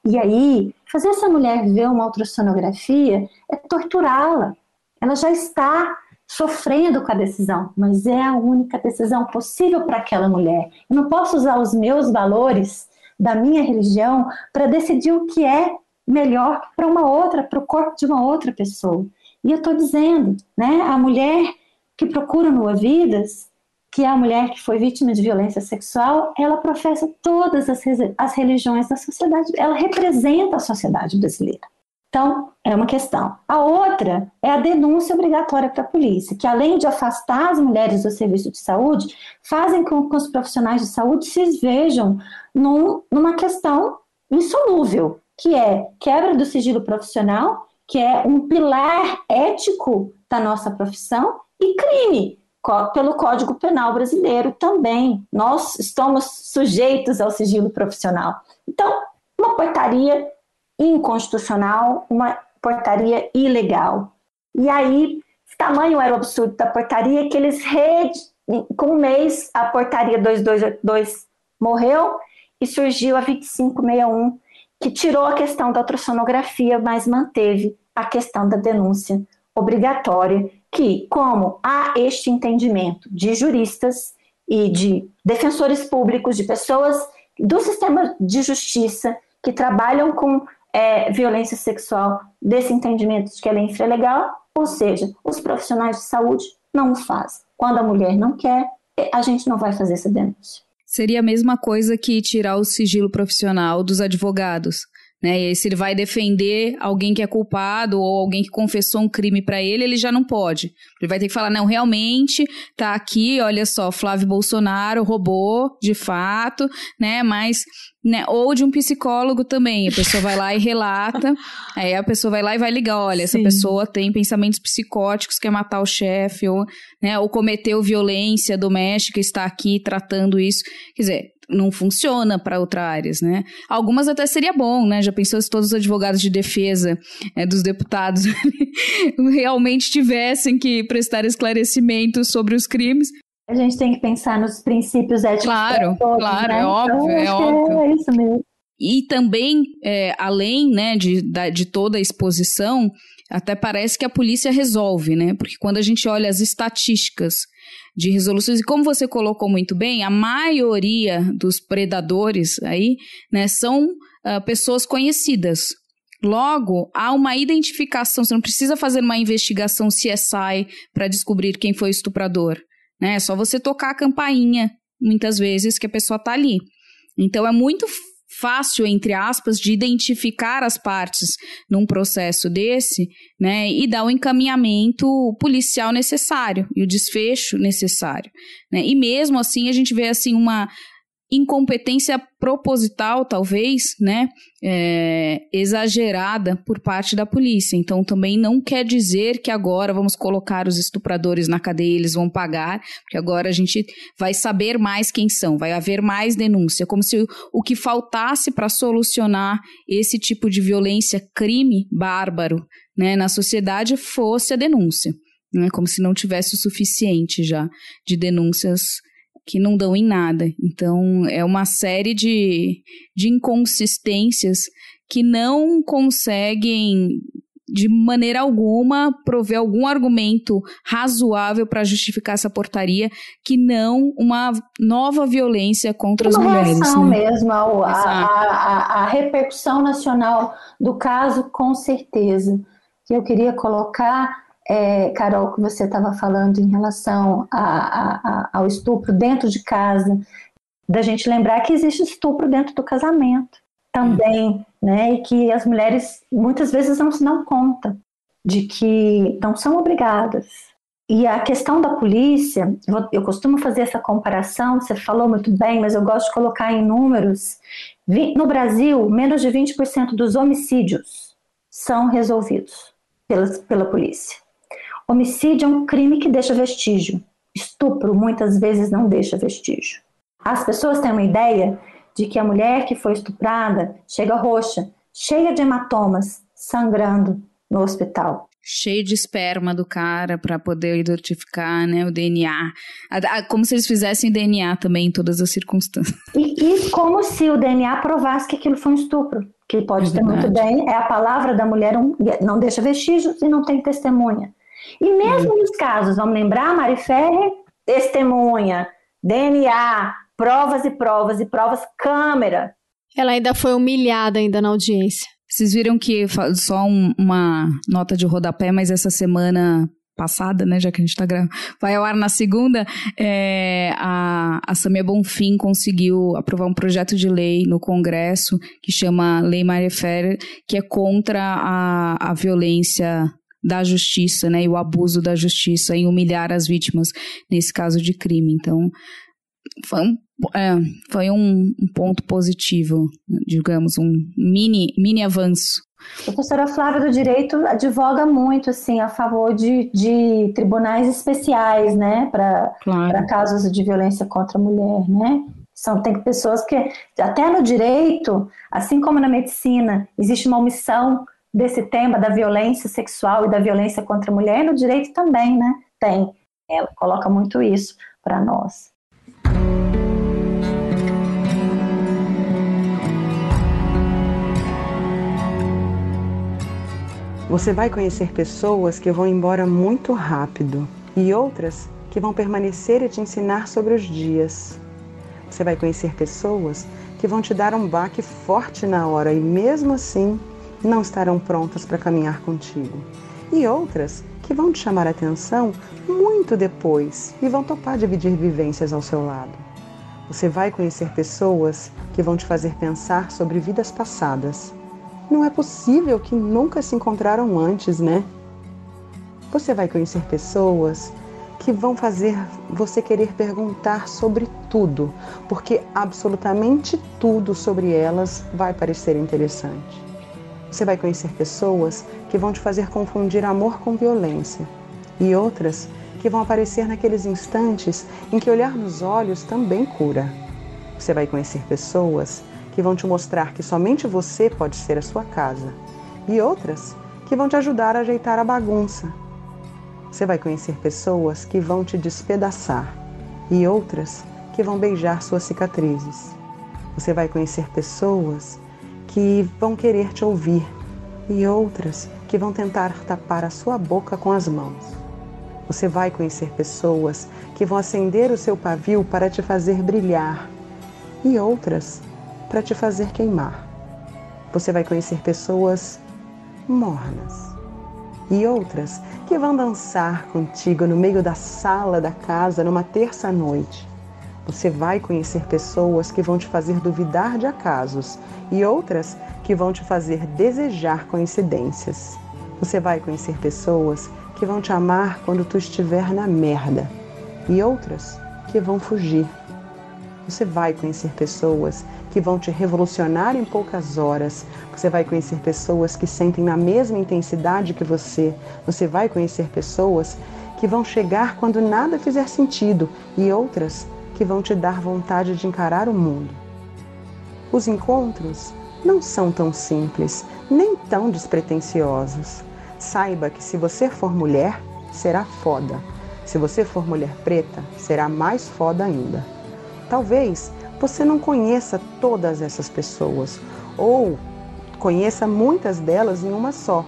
E aí, fazer essa mulher ver uma ultrassonografia é torturá-la. Ela já está sofrendo com a decisão, mas é a única decisão possível para aquela mulher. Eu não posso usar os meus valores da minha religião para decidir o que é melhor para uma outra, para o corpo de uma outra pessoa. E eu estou dizendo, né, a mulher que procura no Vidas, que é a mulher que foi vítima de violência sexual, ela professa todas as, as religiões da sociedade, ela representa a sociedade brasileira. Então, é uma questão. A outra é a denúncia obrigatória para a polícia, que além de afastar as mulheres do serviço de saúde, fazem com que os profissionais de saúde se vejam num, numa questão insolúvel, que é quebra do sigilo profissional, que é um pilar ético da nossa profissão, e crime pelo Código Penal brasileiro também. Nós estamos sujeitos ao sigilo profissional. Então, uma portaria inconstitucional, uma portaria ilegal. E aí, tamanho era o absurdo da portaria que eles, com um mês, a portaria 2282 morreu e surgiu a 2561, que tirou a questão da ultrassonografia, mas manteve a questão da denúncia obrigatória que, como há este entendimento de juristas e de defensores públicos, de pessoas do sistema de justiça que trabalham com é, violência sexual, desse entendimento de que ela é infralegal, ou seja, os profissionais de saúde não o fazem. Quando a mulher não quer, a gente não vai fazer essa denúncia. Seria a mesma coisa que tirar o sigilo profissional dos advogados. Né? E aí, se ele vai defender alguém que é culpado ou alguém que confessou um crime para ele, ele já não pode. Ele vai ter que falar: não, realmente tá aqui, olha só, Flávio Bolsonaro roubou, de fato, né? Mas né? Ou de um psicólogo também. A pessoa vai lá e relata, aí a pessoa vai lá e vai ligar, olha, Sim. essa pessoa tem pensamentos psicóticos, quer matar o chefe, ou, né, ou cometeu violência doméstica, está aqui tratando isso. Quer dizer, não funciona para outras áreas, né? Algumas até seria bom, né? Já pensou se todos os advogados de defesa é, dos deputados realmente tivessem que prestar esclarecimentos sobre os crimes? A gente tem que pensar nos princípios éticos. Claro, todos, claro, né? é óbvio, então, é óbvio. É isso mesmo. E também, é, além né, de, de toda a exposição, até parece que a polícia resolve, né? Porque quando a gente olha as estatísticas de resoluções, e como você colocou muito bem, a maioria dos predadores aí, né, são uh, pessoas conhecidas. Logo, há uma identificação, você não precisa fazer uma investigação CSI para descobrir quem foi o estuprador. Né? É só você tocar a campainha, muitas vezes, que a pessoa está ali. Então, é muito fácil, entre aspas, de identificar as partes num processo desse, né, e dar o encaminhamento policial necessário e o desfecho necessário, né? E mesmo assim a gente vê assim uma incompetência proposital, talvez, né, é, exagerada por parte da polícia. Então, também não quer dizer que agora vamos colocar os estupradores na cadeia, eles vão pagar, porque agora a gente vai saber mais quem são, vai haver mais denúncia, como se o, o que faltasse para solucionar esse tipo de violência, crime bárbaro, né, na sociedade fosse a denúncia. Né, como se não tivesse o suficiente já de denúncias que não dão em nada. Então, é uma série de, de inconsistências que não conseguem, de maneira alguma, prover algum argumento razoável para justificar essa portaria, que não uma nova violência contra uma as mulheres. Né? mesmo, a, a, a, a repercussão nacional do caso, com certeza. Que eu queria colocar é, Carol, que você estava falando em relação a, a, a, ao estupro dentro de casa, da gente lembrar que existe estupro dentro do casamento também, né? E que as mulheres muitas vezes não se dão conta de que não são obrigadas. E a questão da polícia, eu costumo fazer essa comparação, você falou muito bem, mas eu gosto de colocar em números. No Brasil, menos de 20% dos homicídios são resolvidos pela, pela polícia. Homicídio é um crime que deixa vestígio. Estupro muitas vezes não deixa vestígio. As pessoas têm uma ideia de que a mulher que foi estuprada chega roxa, cheia de hematomas, sangrando no hospital. Cheio de esperma do cara para poder identificar né, o DNA. Como se eles fizessem DNA também em todas as circunstâncias. E, e como se o DNA provasse que aquilo foi um estupro. Que pode é ter muito bem. É a palavra da mulher, não deixa vestígios e não tem testemunha. E mesmo uhum. nos casos, vamos lembrar, Mari Ferrer, testemunha, DNA, provas e provas e provas, câmera. Ela ainda foi humilhada ainda na audiência. Vocês viram que só um, uma nota de rodapé, mas essa semana passada, né, já que a gente está gravando, vai ao ar na segunda, é, a, a Samia Bonfim conseguiu aprovar um projeto de lei no Congresso que chama Lei Maria Ferrer, que é contra a, a violência da justiça, né, e o abuso da justiça em humilhar as vítimas nesse caso de crime. Então, foi um, é, foi um, um ponto positivo, digamos, um mini, mini avanço. A professora Flávia do Direito advoga muito assim a favor de, de tribunais especiais, né, para claro. casos de violência contra a mulher, né? São tem pessoas que até no direito, assim como na medicina, existe uma omissão desse tema da violência sexual e da violência contra a mulher, no direito também, né? Tem. Ela coloca muito isso para nós. Você vai conhecer pessoas que vão embora muito rápido e outras que vão permanecer e te ensinar sobre os dias. Você vai conhecer pessoas que vão te dar um baque forte na hora e mesmo assim não estarão prontas para caminhar contigo. E outras que vão te chamar a atenção muito depois e vão topar dividir vivências ao seu lado. Você vai conhecer pessoas que vão te fazer pensar sobre vidas passadas. Não é possível que nunca se encontraram antes, né? Você vai conhecer pessoas que vão fazer você querer perguntar sobre tudo, porque absolutamente tudo sobre elas vai parecer interessante. Você vai conhecer pessoas que vão te fazer confundir amor com violência e outras que vão aparecer naqueles instantes em que olhar nos olhos também cura. Você vai conhecer pessoas que vão te mostrar que somente você pode ser a sua casa e outras que vão te ajudar a ajeitar a bagunça. Você vai conhecer pessoas que vão te despedaçar e outras que vão beijar suas cicatrizes. Você vai conhecer pessoas que vão querer te ouvir e outras que vão tentar tapar a sua boca com as mãos. Você vai conhecer pessoas que vão acender o seu pavio para te fazer brilhar e outras para te fazer queimar. Você vai conhecer pessoas mornas e outras que vão dançar contigo no meio da sala da casa numa terça-noite você vai conhecer pessoas que vão te fazer duvidar de acasos e outras que vão te fazer desejar coincidências. Você vai conhecer pessoas que vão te amar quando tu estiver na merda e outras que vão fugir. Você vai conhecer pessoas que vão te revolucionar em poucas horas. Você vai conhecer pessoas que sentem na mesma intensidade que você. Você vai conhecer pessoas que vão chegar quando nada fizer sentido e outras que vão te dar vontade de encarar o mundo. Os encontros não são tão simples, nem tão despretensiosos. Saiba que se você for mulher, será foda. Se você for mulher preta, será mais foda ainda. Talvez você não conheça todas essas pessoas, ou conheça muitas delas em uma só,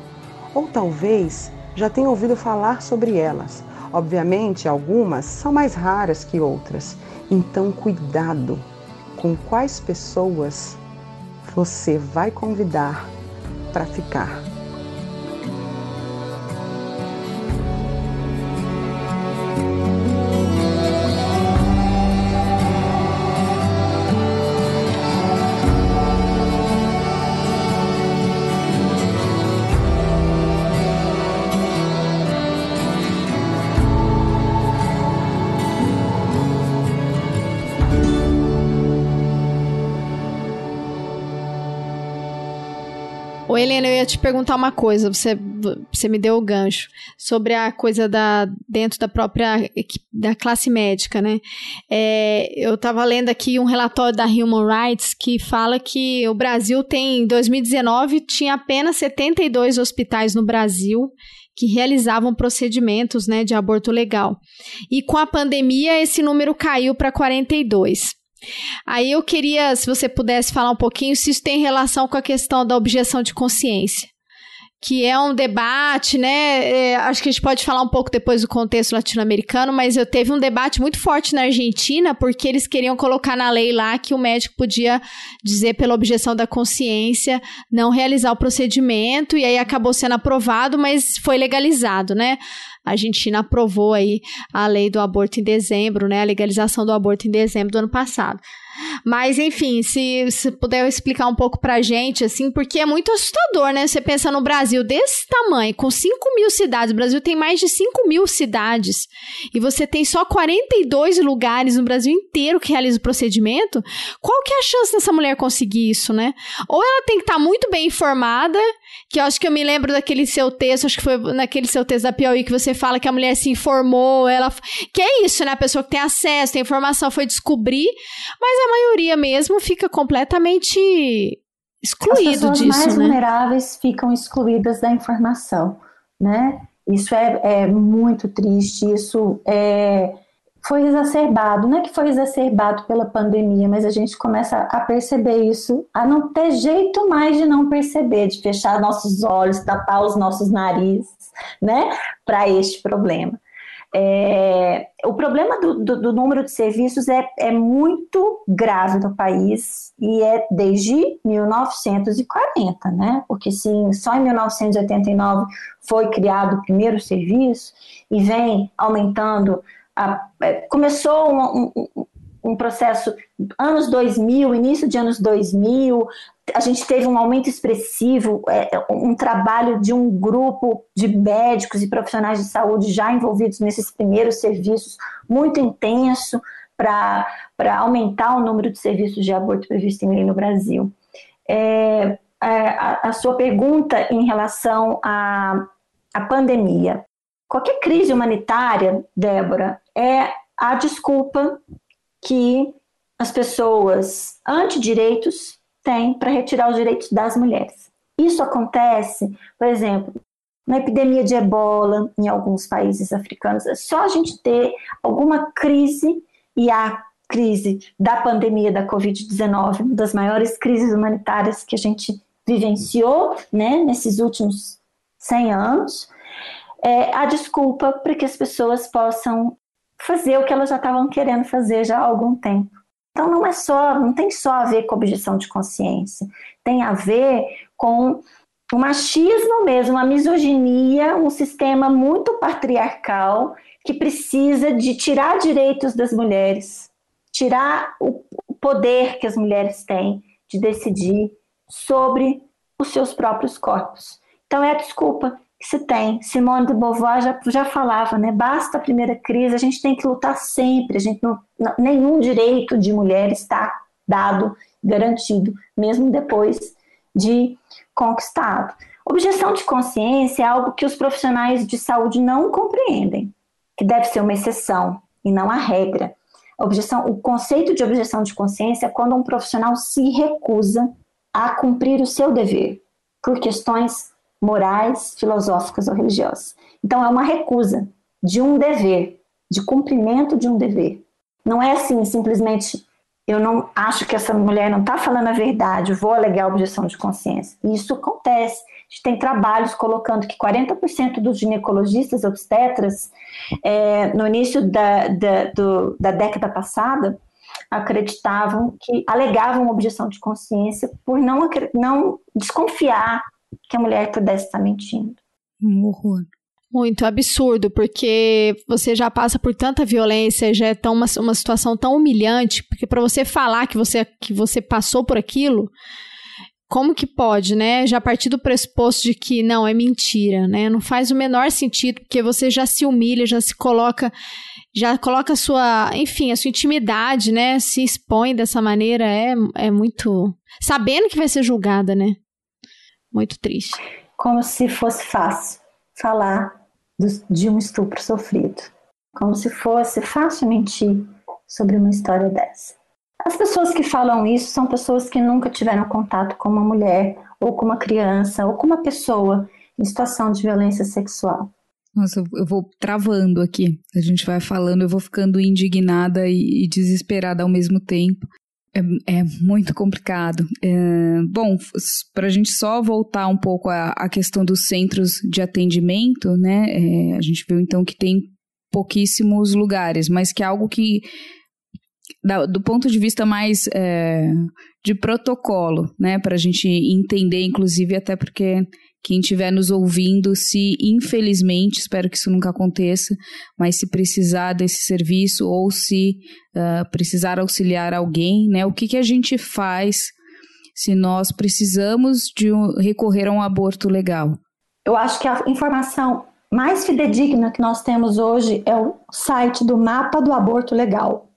ou talvez já tenha ouvido falar sobre elas. Obviamente, algumas são mais raras que outras. Então, cuidado com quais pessoas você vai convidar para ficar. Helena, eu ia te perguntar uma coisa, você, você me deu o gancho, sobre a coisa da dentro da própria da classe médica, né? É, eu estava lendo aqui um relatório da Human Rights que fala que o Brasil tem, em 2019, tinha apenas 72 hospitais no Brasil que realizavam procedimentos né, de aborto legal. E com a pandemia, esse número caiu para 42. Aí eu queria, se você pudesse falar um pouquinho, se isso tem relação com a questão da objeção de consciência. Que é um debate, né? É, acho que a gente pode falar um pouco depois do contexto latino-americano, mas eu teve um debate muito forte na Argentina, porque eles queriam colocar na lei lá que o médico podia dizer, pela objeção da consciência, não realizar o procedimento, e aí acabou sendo aprovado, mas foi legalizado, né? A Argentina aprovou aí a lei do aborto em dezembro, né? A legalização do aborto em dezembro do ano passado. Mas, enfim, se, se puder explicar um pouco pra gente, assim, porque é muito assustador, né? Você pensa no Brasil desse tamanho, com 5 mil cidades. O Brasil tem mais de 5 mil cidades. E você tem só 42 lugares no Brasil inteiro que realiza o procedimento. Qual que é a chance dessa mulher conseguir isso, né? Ou ela tem que estar tá muito bem informada, que eu acho que eu me lembro daquele seu texto, acho que foi naquele seu texto da Piauí que você fala que a mulher se informou, ela. Que é isso, né? A pessoa que tem acesso, tem informação, foi descobrir. Mas a maioria mesmo fica completamente excluído As pessoas disso, mais né? vulneráveis ficam excluídas da informação, né? Isso é, é muito triste, isso é, foi exacerbado, não é que foi exacerbado pela pandemia, mas a gente começa a perceber isso, a não ter jeito mais de não perceber, de fechar nossos olhos, tapar os nossos narizes, né, para este problema. É, o problema do, do, do, número de serviços é, é muito grave no país e é desde 1940, né? Porque sim, só em 1989 foi criado o primeiro serviço e vem aumentando. A, é, começou um, um, um processo anos 2000, início de anos 2000, a gente teve um aumento expressivo, é, um trabalho de um grupo de médicos e profissionais de saúde já envolvidos nesses primeiros serviços, muito intenso para aumentar o número de serviços de aborto previsto em lei no Brasil. É, é, a, a, sua pergunta em relação à, à pandemia. Qualquer crise humanitária, Débora, é a desculpa que as pessoas antidireitos têm para retirar os direitos das mulheres. Isso acontece, por exemplo, na epidemia de ebola em alguns países africanos. É só a gente ter alguma crise, e a crise da pandemia da Covid-19, uma das maiores crises humanitárias que a gente vivenciou né, nesses últimos 100 anos, é a desculpa para que as pessoas possam fazer o que elas já estavam querendo fazer já há algum tempo. Então não é só, não tem só a ver com objeção de consciência, tem a ver com o machismo mesmo, uma misoginia, um sistema muito patriarcal que precisa de tirar direitos das mulheres, tirar o poder que as mulheres têm de decidir sobre os seus próprios corpos. Então é a desculpa se tem. Simone de Beauvoir já, já falava, né? Basta a primeira crise, a gente tem que lutar sempre. A gente não, nenhum direito de mulher está dado, garantido, mesmo depois de conquistado. Objeção de consciência é algo que os profissionais de saúde não compreendem, que deve ser uma exceção e não a regra. A objeção, o conceito de objeção de consciência é quando um profissional se recusa a cumprir o seu dever por questões morais, filosóficas ou religiosas. Então é uma recusa de um dever, de cumprimento de um dever. Não é assim simplesmente eu não acho que essa mulher não está falando a verdade, vou alegar objeção de consciência. E isso acontece. A gente tem trabalhos colocando que 40% dos ginecologistas obstetras, é, no início da, da, do, da década passada, acreditavam que alegavam objeção de consciência por não, não desconfiar que a mulher pudesse estar mentindo. Um horror. Muito absurdo, porque você já passa por tanta violência, já é tão uma, uma situação tão humilhante, porque para você falar que você, que você passou por aquilo, como que pode, né? Já partir do pressuposto de que não, é mentira, né? Não faz o menor sentido, porque você já se humilha, já se coloca, já coloca a sua, enfim, a sua intimidade, né? Se expõe dessa maneira, é, é muito. Sabendo que vai ser julgada, né? Muito triste. Como se fosse fácil falar de um estupro sofrido. Como se fosse fácil mentir sobre uma história dessa. As pessoas que falam isso são pessoas que nunca tiveram contato com uma mulher, ou com uma criança, ou com uma pessoa em situação de violência sexual. Nossa, eu vou travando aqui. A gente vai falando, eu vou ficando indignada e desesperada ao mesmo tempo. É, é muito complicado. É, bom, para a gente só voltar um pouco à, questão dos centros de atendimento, né? É, a gente viu então que tem pouquíssimos lugares, mas que é algo que, da, do ponto de vista mais é, de protocolo, né? Para a gente entender, inclusive, até porque quem estiver nos ouvindo, se infelizmente, espero que isso nunca aconteça, mas se precisar desse serviço ou se uh, precisar auxiliar alguém, né, o que, que a gente faz se nós precisamos de um, recorrer a um aborto legal? Eu acho que a informação mais fidedigna que nós temos hoje é o site do Mapa do Aborto Legal.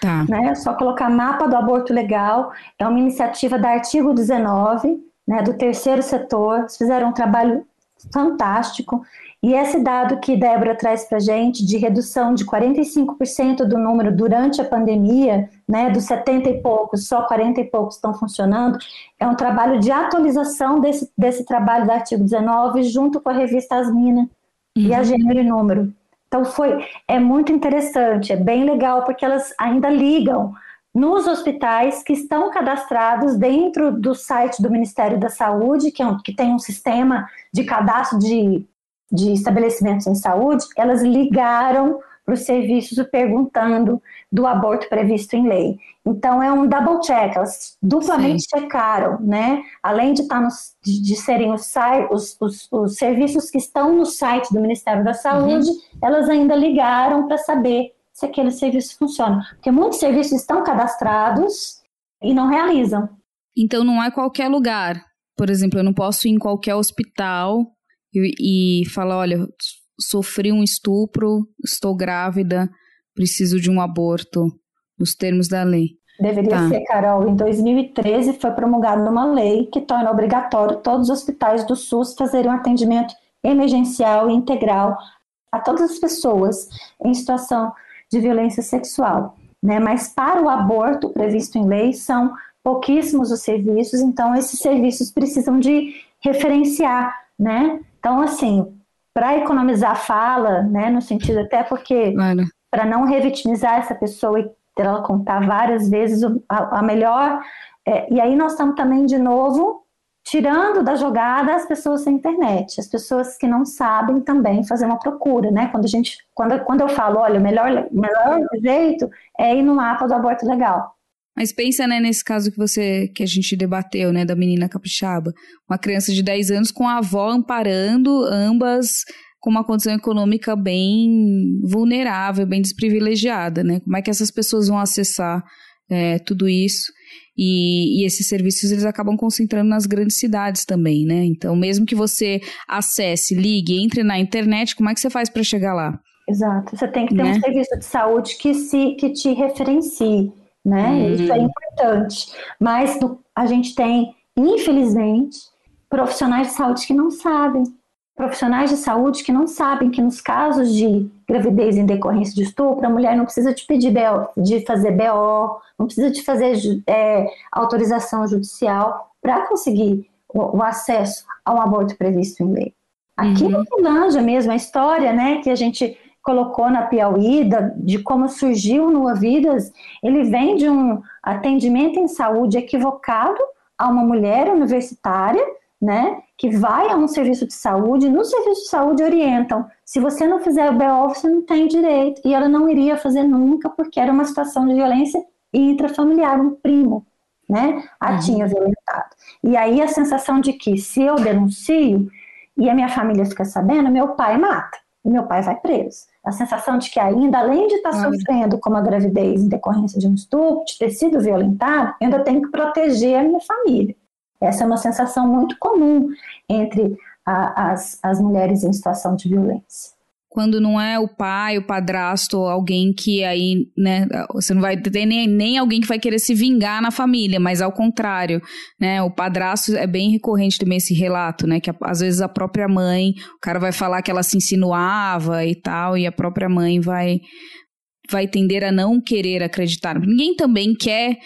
Tá. Né? Só colocar Mapa do Aborto Legal, é uma iniciativa da Artigo 19, né, do terceiro setor, fizeram um trabalho fantástico. E esse dado que Débora traz para a gente, de redução de 45% do número durante a pandemia, né, dos 70 e poucos, só 40 e poucos estão funcionando, é um trabalho de atualização desse, desse trabalho do artigo 19, junto com a revista Asmina uhum. e a uhum. Gênero e Número. Então foi, é muito interessante, é bem legal, porque elas ainda ligam nos hospitais que estão cadastrados dentro do site do Ministério da Saúde, que, é um, que tem um sistema de cadastro de, de estabelecimentos em saúde, elas ligaram para os serviços perguntando do aborto previsto em lei. Então é um double check, elas duplamente Sim. checaram, né? Além de, estar tá nos, de, de serem os, os, os, os, serviços que estão no site do Ministério da Saúde, uhum. elas ainda ligaram para saber se aquele serviço funciona. Porque muitos serviços estão cadastrados e não realizam. Então não é qualquer lugar. Por exemplo, eu não posso ir em qualquer hospital e, e falar, olha, sofri um estupro, estou grávida, preciso de um aborto, nos termos da lei. Deveria tá. ser, Carol. Em 2013 foi promulgada uma lei que torna obrigatório todos os hospitais do SUS fazerem um atendimento emergencial e integral a todas as pessoas em situação de violência sexual. Né? Mas para o aborto previsto em lei são pouquíssimos os serviços, então esses serviços precisam de referenciar, né? Então, assim, para economizar fala, né, no sentido até porque para não revitimizar essa pessoa e ter ela contar várias vezes a, a melhor, é, e aí nós estamos também de novo tirando da jogada as pessoas sem internet, as pessoas que não sabem também fazer uma procura, né? Quando a gente, quando, quando eu falo, olha, o melhor, melhor jeito é ir no mapa do aborto legal. Mas pensa, né, nesse caso que você que a gente debateu, né, da menina capixaba, uma criança de 10 anos com a avó amparando, ambas com uma condição econômica bem vulnerável, bem desprivilegiada, né? Como é que essas pessoas vão acessar é, tudo isso. E, e, esses serviços eles acabam concentrando nas grandes cidades também, né? Então, mesmo que você acesse, ligue, entre na internet, como é que você faz para chegar lá? Exato. Você tem que ter né? um serviço de saúde que se que te referencie, né? Hum. Isso é importante. Mas a gente tem, infelizmente, profissionais de saúde que não sabem. Profissionais de saúde que não sabem que nos casos de gravidez em decorrência de estupro, a mulher não precisa de pedir BO, de fazer BO, não precisa de fazer é, autorização judicial para conseguir o, o, acesso ao aborto previsto em lei. Aqui uhum. no Finlândia mesmo, a história né, que a gente colocou na Piauí de como surgiu no Avidas, ele vem de um atendimento em saúde equivocado a uma mulher universitária, né, que vai a um serviço de saúde, no serviço de saúde orientam, se você não fizer o BO, você não tem direito, e ela não iria fazer nunca, porque era uma situação de violência intrafamiliar, um primo, né, a uhum. tinha violentado. E aí a sensação de que se eu denuncio e a minha família fica sabendo, meu pai mata, e meu pai vai preso. A sensação de que ainda, além de estar tá sofrendo com a gravidez em decorrência de um estupro, de ter sido violentado, eu ainda tenho que proteger a minha família. Essa é uma sensação muito comum entre a, as, as mulheres em situação de violência quando não é o pai, o padrasto, alguém que aí, né, você não vai ter nem, nem alguém que vai querer se vingar na família, mas ao contrário, né, o padrasto é bem recorrente também esse relato, né, que às vezes a própria mãe, o cara vai falar que ela se insinuava e tal, e a própria mãe vai vai tender a não querer acreditar. Ninguém também quer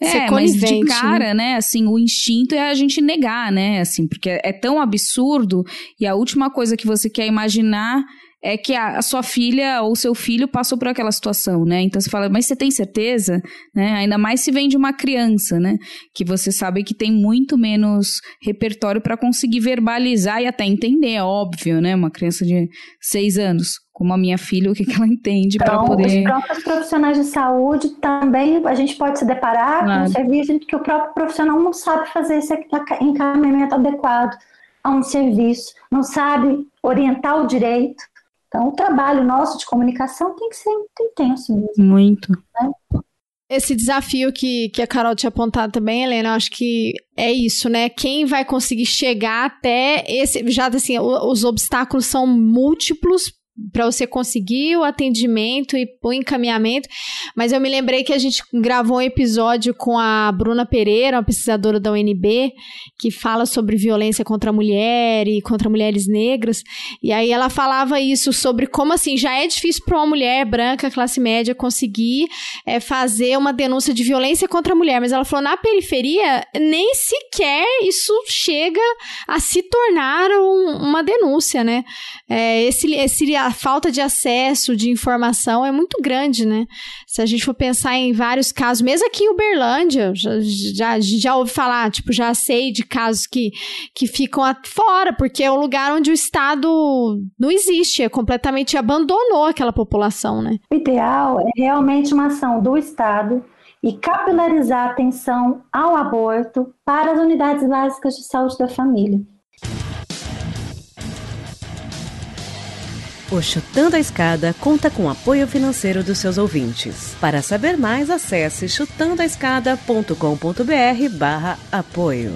é, mas de né? cara, né? assim, o instinto é a gente negar, né, assim, porque é tão absurdo e a última coisa que você quer imaginar é que a, sua filha ou seu filho passou por aquela situação, né? Então você fala, mas você tem certeza? Né? Ainda mais se vem de uma criança, né? Que você sabe que tem muito menos repertório para conseguir verbalizar e até entender, é óbvio, né? Uma criança de seis anos, como a minha filha, o que, que ela entende para então, poder. Os próprios profissionais de saúde também a gente pode se deparar claro. com um serviço que o próprio profissional não sabe fazer esse encaminhamento adequado a um serviço, não sabe orientar o direito então, o trabalho nosso de comunicação tem que ser muito intenso mesmo. Muito. Né? Esse desafio que, que a Carol tinha apontado também, Helena, eu acho que é isso, né? Quem vai conseguir chegar até esse. Já assim, os obstáculos são múltiplos para você conseguir o atendimento e o encaminhamento. Mas eu me lembrei que a gente gravou um episódio com a Bruna Pereira, uma pesquisadora da UNB, que fala sobre violência contra a mulher e contra mulheres negras. E aí ela falava isso sobre como assim já é difícil para uma mulher branca, classe média, conseguir é, fazer uma denúncia de violência contra a mulher. Mas ela falou na periferia nem sequer isso chega a se tornar um, uma denúncia, né? É, esse, esse a falta de acesso de informação é muito grande, né? Se a gente for pensar em vários casos, mesmo aqui em Uberlândia, já, já, já ouvi falar, tipo, já sei de casos que, que ficam fora, porque é um lugar onde o Estado não existe, é completamente abandonou aquela população, né? O ideal é realmente uma ação do Estado e capilarizar a atenção ao aborto para as unidades básicas de saúde da família. O Chutando a Escada conta com apoio financeiro dos seus ouvintes. Para saber mais, acesse chutandoaescada.com.br barra apoio.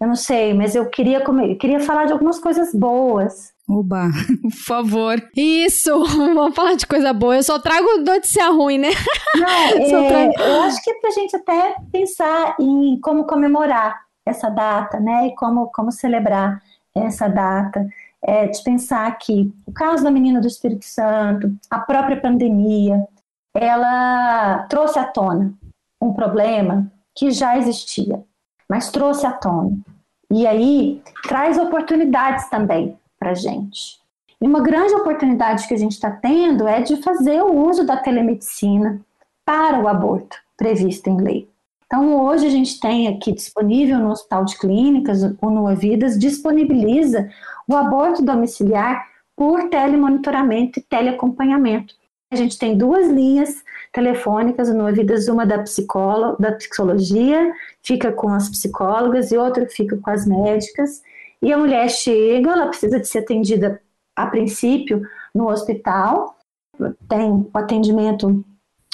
Eu não sei, mas eu queria, comer, queria falar de algumas coisas boas. Oba, por favor. Isso, vamos falar de coisa boa. Eu só trago notícia ruim, né? Não, é, trago... Eu acho que é pra gente até pensar em como comemorar essa data, né? E como, como celebrar essa data. É, de pensar que o caso da menina do Espírito Santo, a própria pandemia, ela trouxe à tona um problema que já existia, mas trouxe à tona. E aí traz oportunidades também para a gente. E uma grande oportunidade que a gente está tendo é de fazer o uso da telemedicina para o aborto previsto em lei. Então, hoje a gente tem aqui disponível no Hospital de Clínicas, o Nua Vidas, disponibiliza o aborto domiciliar por telemonitoramento e teleacompanhamento. A gente tem duas linhas telefônicas, no Vidas, uma da psicóloga, da psicologia, fica com as psicólogas, e outra fica com as médicas. E a mulher chega, ela precisa de ser atendida a princípio no hospital, tem o atendimento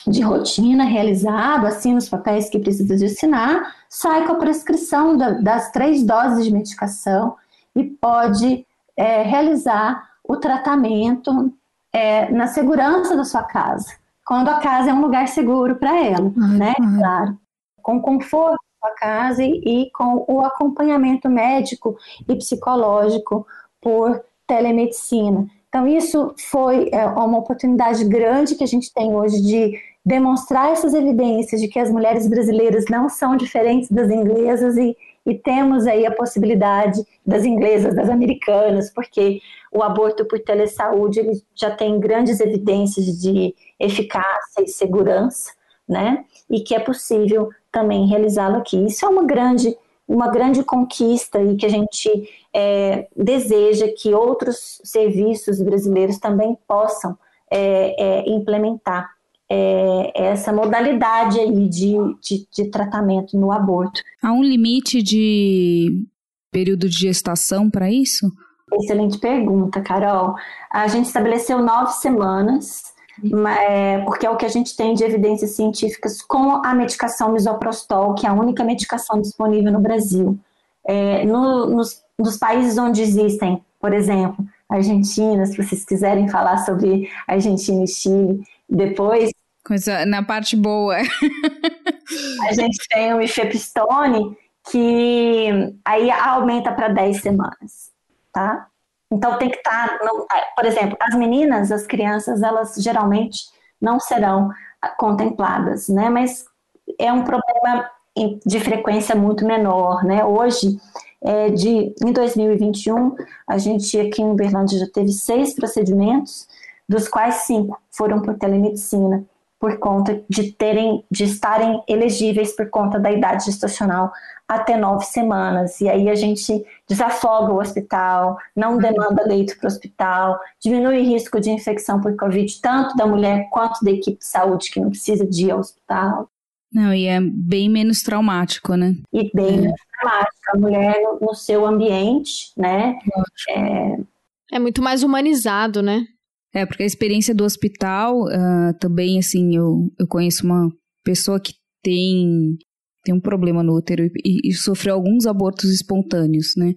de rotina realizado, assina os papéis que precisa de assinar, sai com a prescrição da, das três doses de medicação e pode é, realizar o tratamento é, na segurança da sua casa, quando a casa é um lugar seguro para ela, né? Claro, com conforto da sua casa e, e com o acompanhamento médico e psicológico por telemedicina. Então, isso foi é, uma oportunidade grande que a gente tem hoje de demonstrar essas evidências de que as mulheres brasileiras não são diferentes das inglesas e, e temos aí a possibilidade das inglesas, das americanas, porque o aborto por telesaúde ele já tem grandes evidências de eficácia e segurança, né? E que é possível também realizá-lo aqui. Isso é uma grande uma grande conquista e que a gente é, deseja que outros serviços brasileiros também possam é, é, implementar é, essa modalidade aí de, de, de tratamento no aborto. Há um limite de período de gestação para isso? Excelente pergunta, Carol. A gente estabeleceu nove semanas, é, porque é o que a gente tem de evidências científicas com a medicação misoprostol, que é a única medicação disponível no Brasil. É, no, nos, nos países onde existem, por exemplo, Argentina, se vocês quiserem falar sobre Argentina e Chile, depois. Coisa na parte boa. a gente tem o ifepistone, que aí aumenta para 10 semanas, tá? Então tem que estar, tá por exemplo, as meninas, as crianças, elas geralmente não serão contempladas, né? Mas é um problema de frequência muito menor, né? Hoje, é, de, em 2021, a gente aqui em Uberlândia já teve seis procedimentos, dos quais cinco foram por telemedicina, por conta de terem, de estarem elegíveis por conta da idade gestacional até nove semanas. E aí a gente desafoga o hospital, não uhum. demanda leito para o hospital, diminui o risco de infecção por Covid, tanto da mulher quanto da equipe de saúde que não precisa de ir ao hospital. Não, e é bem menos traumático, né? E bem é. menos traumático. A mulher no, no seu ambiente, né? É... é muito mais humanizado, né? É, porque a experiência do hospital uh, também, assim, eu, eu conheço uma pessoa que tem, tem um problema no útero e, e sofreu alguns abortos espontâneos, né?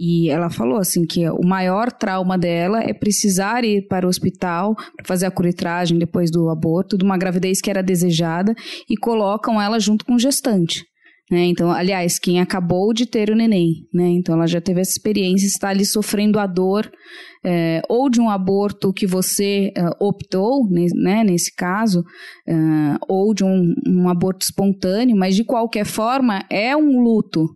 E ela falou assim que o maior trauma dela é precisar ir para o hospital para fazer a curetragem depois do aborto, de uma gravidez que era desejada, e colocam ela junto com o gestante. Né? Então, aliás, quem acabou de ter o neném, né? Então ela já teve essa experiência, está ali sofrendo a dor é, ou de um aborto que você é, optou, né, nesse caso, é, ou de um, um aborto espontâneo, mas de qualquer forma é um luto,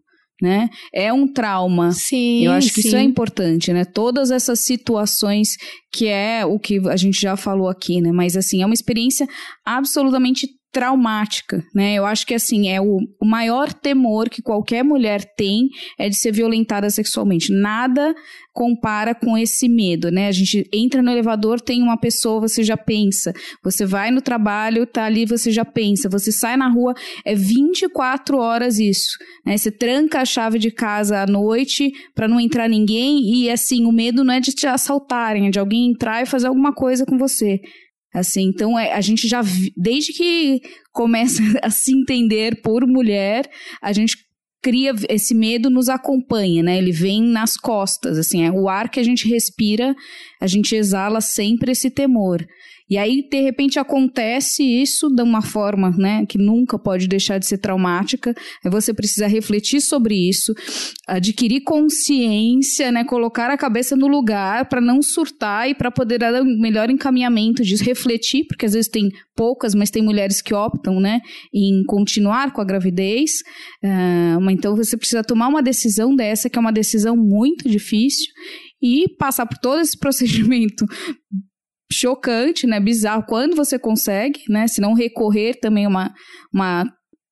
né? É um trauma. Sim, Eu acho que sim. isso é importante, né? Todas essas situações que é o que a gente já falou aqui, né? Mas assim, é uma experiência absolutamente traumática, né? Eu acho que assim é o, o, maior temor que qualquer mulher tem é de ser violentada sexualmente. Nada compara com esse medo, né? A gente entra no elevador, tem uma pessoa, você já pensa. Você vai no trabalho, tá ali, você já pensa. Você sai na rua, é 24 horas isso, né? Você tranca a chave de casa à noite para não entrar ninguém e assim, o medo não é de te assaltarem, é de alguém entrar e fazer alguma coisa com você. Assim, então é, a gente já, desde que começa a se entender por mulher, a gente cria esse medo nos acompanha, né? Ele vem nas costas, assim, é o ar que a gente respira, a gente exala sempre esse temor. E aí, de repente, acontece isso de uma forma, né, que nunca pode deixar de ser traumática. Aí você precisa refletir sobre isso, adquirir consciência, né, colocar a cabeça no lugar para não surtar e para poder dar um melhor encaminhamento disso, refletir, porque às vezes tem poucas, mas tem mulheres que optam, né, em continuar com a gravidez. Uh, então você precisa tomar uma decisão dessa, que é uma decisão muito difícil, e passar por todo esse procedimento chocante, né, bizarro, quando você consegue, né, se não recorrer também a uma, uma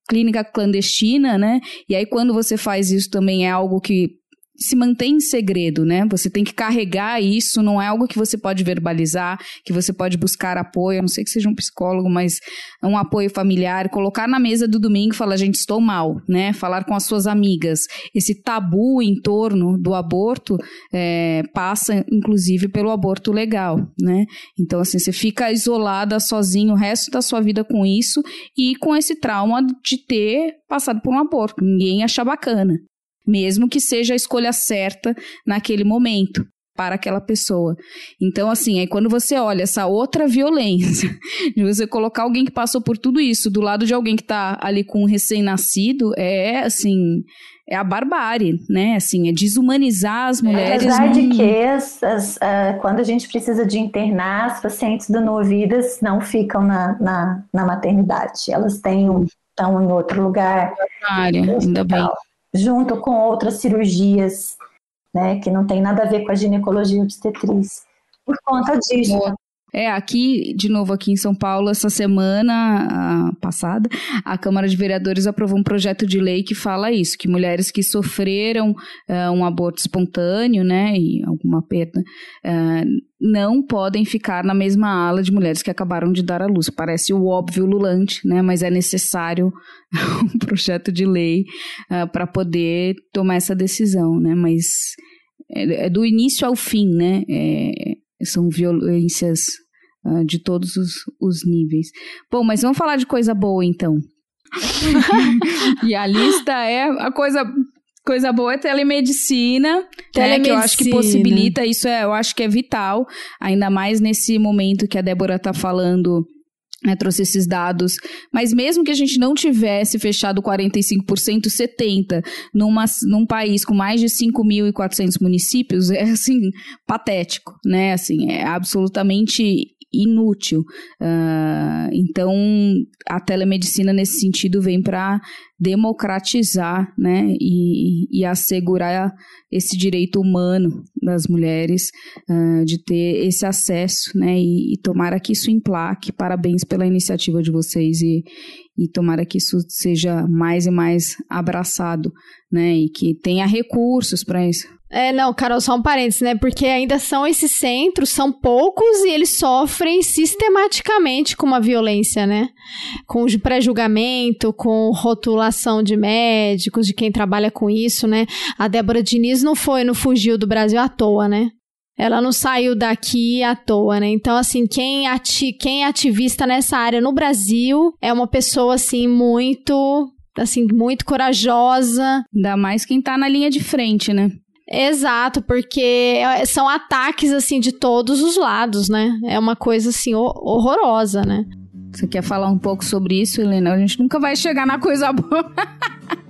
clínica clandestina, né, e aí quando você faz isso também é algo que se mantém em segredo, né? Você tem que carregar isso, não é algo que você pode verbalizar, que você pode buscar apoio, a não sei que seja um psicólogo, mas um apoio familiar, colocar na mesa do domingo e falar, gente, estou mal, né? Falar com as suas amigas. Esse tabu em torno do aborto é, passa, inclusive, pelo aborto legal, né? Então, assim, você fica isolada, sozinho o resto da sua vida com isso e com esse trauma de ter passado por um aborto. Ninguém acha bacana mesmo que seja a escolha certa naquele momento para aquela pessoa. Então, assim, aí quando você olha essa outra violência, de você colocar alguém que passou por tudo isso do lado de alguém que está ali com um recém-nascido, é assim, é a barbárie, né? Assim, é desumanizar as mulheres. Apesar de que as, as, uh, quando a gente precisa de internar, as pacientes do Novidas não ficam na, na, na maternidade. Elas têm um, estão em outro lugar. Área, ainda bem junto com outras cirurgias, né, que não tem nada a ver com a ginecologia obstetriz, por conta disso. É, aqui, de novo, aqui em São Paulo, essa semana passada, a Câmara de Vereadores aprovou um projeto de lei que fala isso, que mulheres que sofreram uh, um aborto espontâneo, né, e alguma perda, uh, não podem ficar na mesma ala de mulheres que acabaram de dar à luz. Parece o óbvio lulante, né, mas é necessário um projeto de lei uh, para poder tomar essa decisão, né, mas é, é do início ao fim, né, é, são violências uh, de todos os, os níveis. Bom, mas vamos falar de coisa boa então. e a lista é a coisa coisa boa é telemedicina, telemedicina. Né, que eu acho que possibilita isso é, eu acho que é vital, ainda mais nesse momento que a Débora está falando né, trouxe esses dados, mas mesmo que a gente não tivesse fechado 45%, 70% numa, num país com mais de 5.400 municípios, é assim, patético, né? Assim, é absolutamente inútil. Uh, então, a telemedicina, nesse sentido, vem para democratizar né, e, e, assegurar esse direito humano das mulheres uh, de ter esse acesso, né, e, e tomara que isso implaque. Parabéns pela iniciativa de vocês e, e tomara que isso seja mais e mais abraçado, né, e que tenha recursos para isso. É, não, Carol, só um parênteses, né? Porque ainda são esses centros, são poucos e eles sofrem sistematicamente com uma violência, né? Com pré-julgamento, com rotulação de médicos, de quem trabalha com isso, né? A Débora Diniz não foi, não fugiu do Brasil à toa, né? Ela não saiu daqui à toa, né? Então, assim, quem, ati quem é ativista nessa área no Brasil é uma pessoa, assim, muito assim, muito corajosa. Ainda mais quem tá na linha de frente, né? Exato, porque é, são ataques assim de todos os lados, né? É uma coisa assim horrorosa, né? Você quer falar um pouco sobre isso, Helena? A gente nunca vai chegar na coisa boa.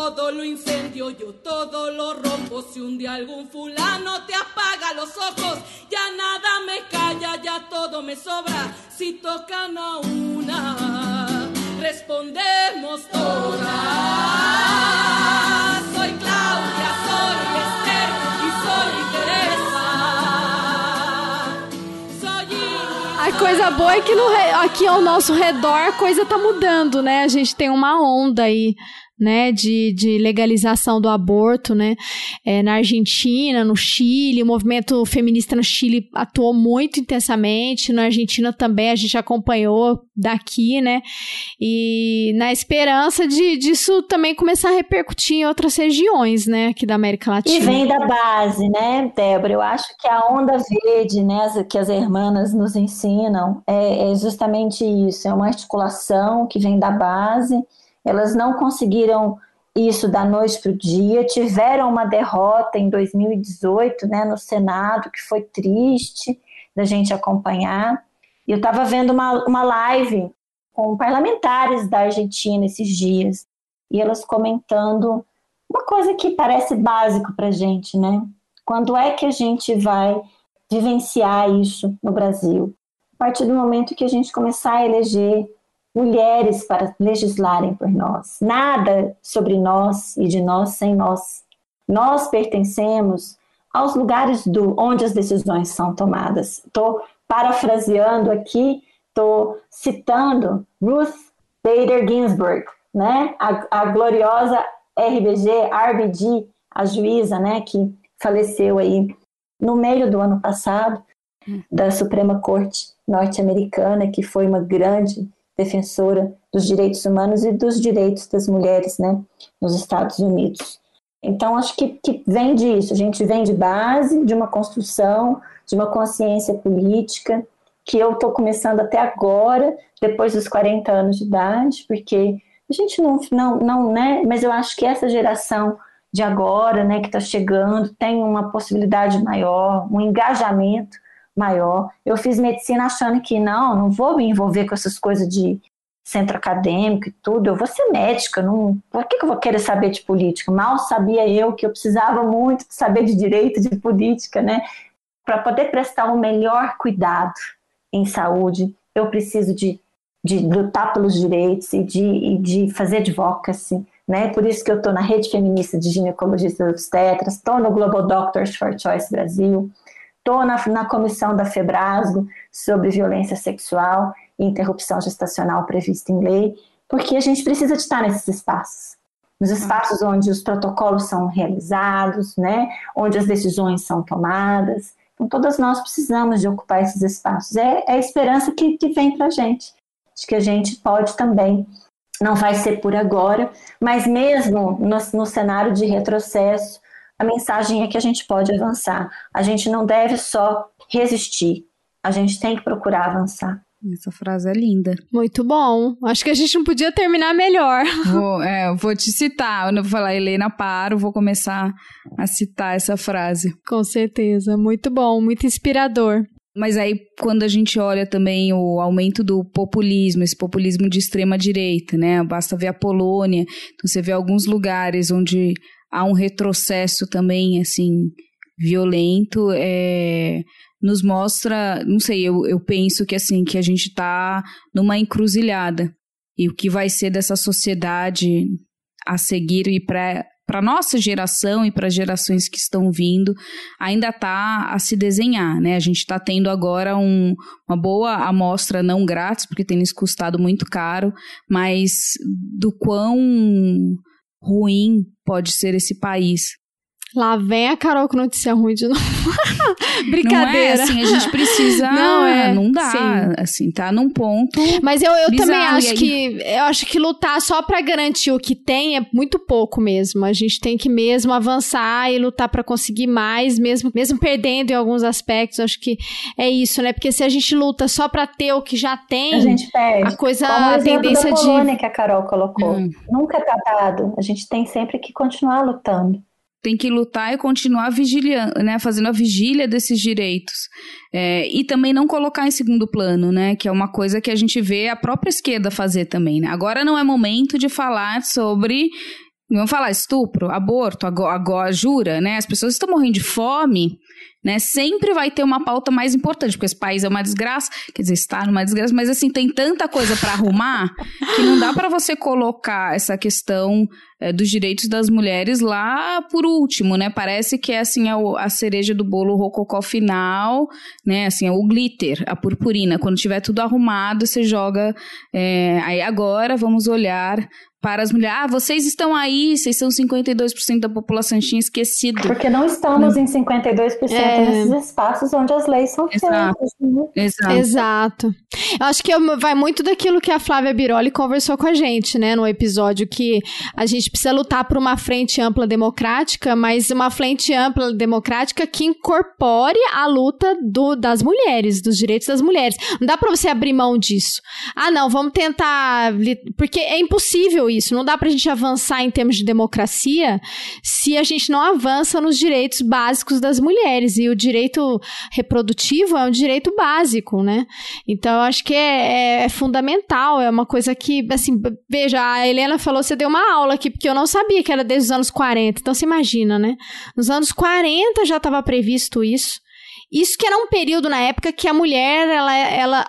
todo lo incendio, yo todo lo rompo. Si un día algún fulano te apaga los ojos, ya nada me calla, ya todo me sobra. Si tocan a una, respondemos todas. Soy Claudia, soy Esther y soy Teresa. Soy A coisa boa é que no, aqui ao nosso redor a coisa tá mudando, né? A gente tem uma onda aí né, de, de legalização do aborto, né, é, na Argentina, no Chile, o movimento feminista no Chile atuou muito intensamente, na Argentina também a gente acompanhou daqui, né, e na esperança de disso também começar a repercutir em outras regiões, né, aqui da América Latina. E vem da base, né, Débora? Eu acho que a onda verde, né, que as irmãs nos ensinam, é, é justamente isso, é uma articulação que vem da base elas não conseguiram isso da noite para o dia, tiveram uma derrota em 2018 né, no Senado, que foi triste da gente acompanhar. Eu estava vendo uma, uma live com parlamentares da Argentina esses dias, e elas comentando uma coisa que parece básico para a gente, né? Quando é que a gente vai vivenciar isso no Brasil? A partir do momento que a gente começar a eleger mulheres para legislarem por nós. Nada sobre nós e de nós sem nós. Nós pertencemos aos lugares do onde as decisões são tomadas. Estou parafraseando aqui, estou citando Ruth Bader Ginsburg, né? A, a gloriosa RBG, RBG, a juíza, né, que faleceu aí no meio do ano passado da Suprema Corte norte-americana, que foi uma grande defensora dos direitos humanos e dos direitos das mulheres né, nos Estados Unidos. Então, acho que, que vem disso, a gente vem de base, de uma construção, de uma consciência política, que eu estou começando até agora, depois dos 40 anos de idade, porque a gente não, não, não, né? Mas eu acho que essa geração de agora, né, que está chegando, tem uma possibilidade maior, um engajamento maior. Eu fiz medicina achando que não, não vou me envolver com essas coisas de centro acadêmico e tudo, eu vou ser médica, não, por que, que eu vou querer saber de política? Mal sabia eu que eu precisava muito de saber de direito, de política, né? Para poder prestar o um melhor cuidado em saúde, eu preciso de, de lutar pelos direitos e de, e de fazer advocacy, né? Por isso que eu estou na rede feminista de ginecologistas obstetras, estou no Global Doctors for Choice Brasil, estou na, na comissão da FEBRASGO sobre violência sexual e interrupção gestacional prevista em lei, porque a gente precisa de estar nesses espaços. Nos espaços onde os protocolos são realizados, né, onde as decisões são tomadas. Então, todas nós precisamos de ocupar esses espaços. É, é a esperança que, que vem para a gente. Acho que a gente pode também, não vai ser por agora, mas mesmo no, no cenário de retrocesso, a mensagem é que a gente pode avançar. A gente não deve só resistir, a gente tem que procurar avançar. Essa frase é linda. Muito bom. Acho que a gente não podia terminar melhor. Vou, é, vou te citar. Eu vou falar Helena Paro, vou começar a citar essa frase. Com certeza. Muito bom, muito inspirador. Mas aí, quando a gente olha também o aumento do populismo, esse populismo de extrema direita, né? Basta ver a Polônia. Então, você vê alguns lugares onde há um retrocesso também, assim, violento, é, nos mostra, não sei, eu, eu penso que, assim, que a gente está numa encruzilhada. E o que vai ser dessa sociedade a seguir e para para nossa geração e para gerações que estão vindo, ainda está a se desenhar, né? A gente está tendo agora um, uma boa amostra não grátis, porque tem nos custado muito caro, mas do quão ruim pode ser esse país. Lá vem a Carol com notícia ruim de novo. Brincadeira. Não é assim, a gente precisa. Não, é, não dá. Sim. Assim, tá num ponto. Mas eu, eu também acho aí... que. Eu acho que lutar só para garantir o que tem é muito pouco mesmo. A gente tem que mesmo avançar e lutar para conseguir mais, mesmo, mesmo perdendo em alguns aspectos. Acho que é isso, né? Porque se a gente luta só para ter o que já tem. A gente perde. A coisa. Como a tendência da de. que a Carol colocou. Hum. Nunca tá dado. A gente tem sempre que continuar lutando tem que lutar e continuar vigiliando, né, fazendo a vigília desses direitos. É, e também não colocar em segundo plano, né, que é uma coisa que a gente vê a própria esquerda fazer também. Né? Agora não é momento de falar sobre Vamos falar estupro, aborto, agora, agora, jura, né? As pessoas estão morrendo de fome. Né? Sempre vai ter uma pauta mais importante, porque esse país é uma desgraça, quer dizer, está numa desgraça, mas assim, tem tanta coisa para arrumar que não dá para você colocar essa questão é, dos direitos das mulheres lá por último, né? Parece que é assim a, a cereja do bolo rococó final, né? Assim, é o glitter, a purpurina. Quando tiver tudo arrumado, você joga. É, aí agora vamos olhar para as mulheres. Ah, vocês estão aí, vocês são 52% da população, tinha esquecido. Porque não estamos em 52% é... nesses espaços onde as leis são Exato. feitas. Né? Exato. Exato. Eu acho que vai muito daquilo que a Flávia Biroli conversou com a gente, né, no episódio, que a gente precisa lutar por uma frente ampla democrática, mas uma frente ampla democrática que incorpore a luta do, das mulheres, dos direitos das mulheres. Não dá para você abrir mão disso. Ah, não, vamos tentar. Porque é impossível isso. Não dá pra gente avançar em termos de democracia se a gente não avança nos direitos básicos das mulheres. E o direito reprodutivo é um direito básico, né? Então, eu acho que é, é, é fundamental. É uma coisa que, assim, veja, a Helena falou, você deu uma aula aqui, porque eu não sabia que era desde os anos 40. Então, você imagina, né? Nos anos 40 já estava previsto isso. Isso que era um período na época que a mulher, ela, ela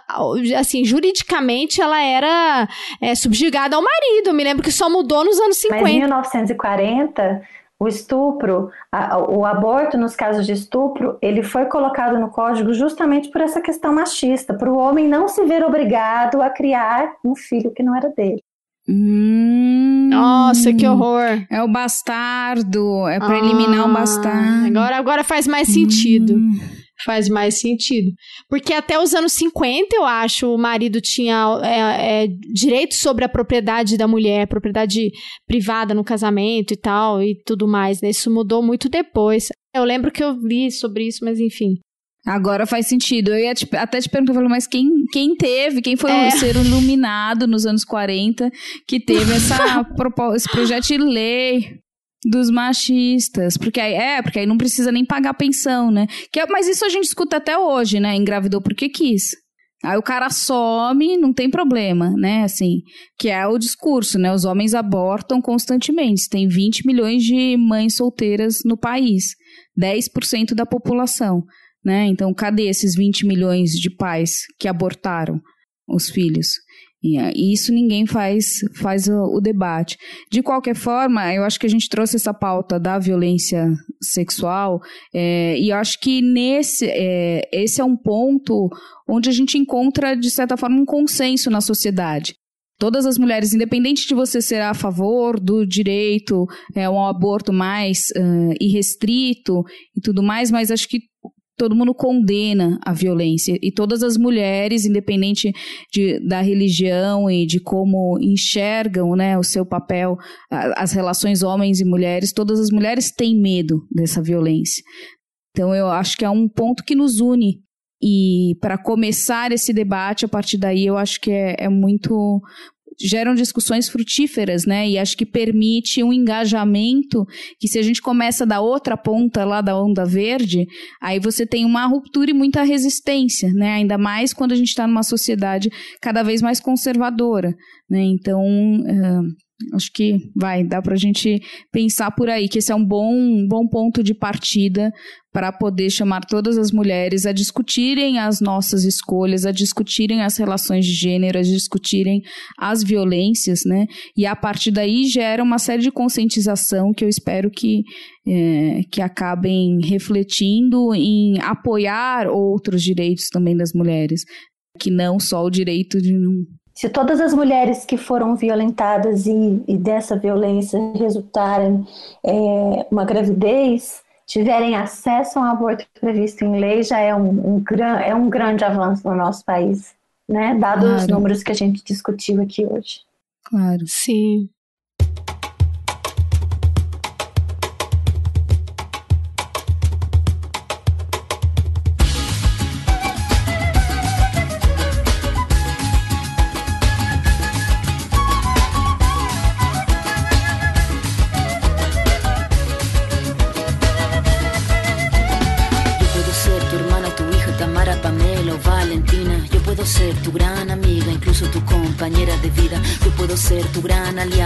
assim, juridicamente, ela era é, subjugada ao marido. Eu me lembro que só mudou nos anos 50. Mas em 1940, o estupro, a, o aborto nos casos de estupro, ele foi colocado no código justamente por essa questão machista, para o homem não se ver obrigado a criar um filho que não era dele. Hum, Nossa, que horror. É o bastardo, é para ah, eliminar o bastardo. Agora, agora faz mais sentido. Hum faz mais sentido. Porque até os anos 50, eu acho, o marido tinha é, é, direito sobre a propriedade da mulher, propriedade privada no casamento e tal, e tudo mais, né? Isso mudou muito depois. Eu lembro que eu li sobre isso, mas enfim. Agora faz sentido. Eu ia te, até te perguntar, mas quem, quem teve, quem foi é. o ser iluminado nos anos 40 que teve essa, esse projeto de lei dos machistas, porque aí é, porque aí não precisa nem pagar pensão, né? Que é, mas isso a gente escuta até hoje, né? Engravidou porque quis. Aí o cara some, não tem problema, né? Assim, que é o discurso, né? Os homens abortam constantemente. Tem 20 milhões de mães solteiras no país, 10% da população, né? Então, cadê esses 20 milhões de pais que abortaram os filhos? E isso ninguém faz, faz o, debate. De qualquer forma, eu acho que a gente trouxe essa pauta da violência sexual, é, e acho que nesse, é, esse é um ponto onde a gente encontra, de certa forma, um consenso na sociedade. Todas as mulheres, independente de você ser a favor do direito é, um aborto mais uh, irrestrito e tudo mais, mas acho que todo mundo condena a violência e todas as mulheres, independente de, da religião e de como enxergam né, o seu papel, as relações homens e mulheres, todas as mulheres têm medo dessa violência. Então eu acho que é um ponto que nos une. E para começar esse debate, a partir daí, eu acho que é, é muito, geram discussões frutíferas, né? E acho que permite um engajamento que se a gente começa da outra ponta lá da onda verde, aí você tem uma ruptura e muita resistência, né? Ainda mais quando a gente está numa sociedade cada vez mais conservadora, né? Então, uh, Acho que vai, dá para a gente pensar por aí, que esse é um bom, um bom ponto de partida para poder chamar todas as mulheres a discutirem as nossas escolhas, a discutirem as relações de gênero, a discutirem as violências, né? E a partir daí gera uma série de conscientização que eu espero que, é, que acabem refletindo em apoiar outros direitos também das mulheres, que não só o direito de se todas as mulheres que foram violentadas e, e dessa violência resultarem é, uma gravidez, tiverem acesso a um aborto previsto em lei, já é um, um, é um grande avanço no nosso país, né? Dados claro. os números que a gente discutiu aqui hoje. Claro. Sim.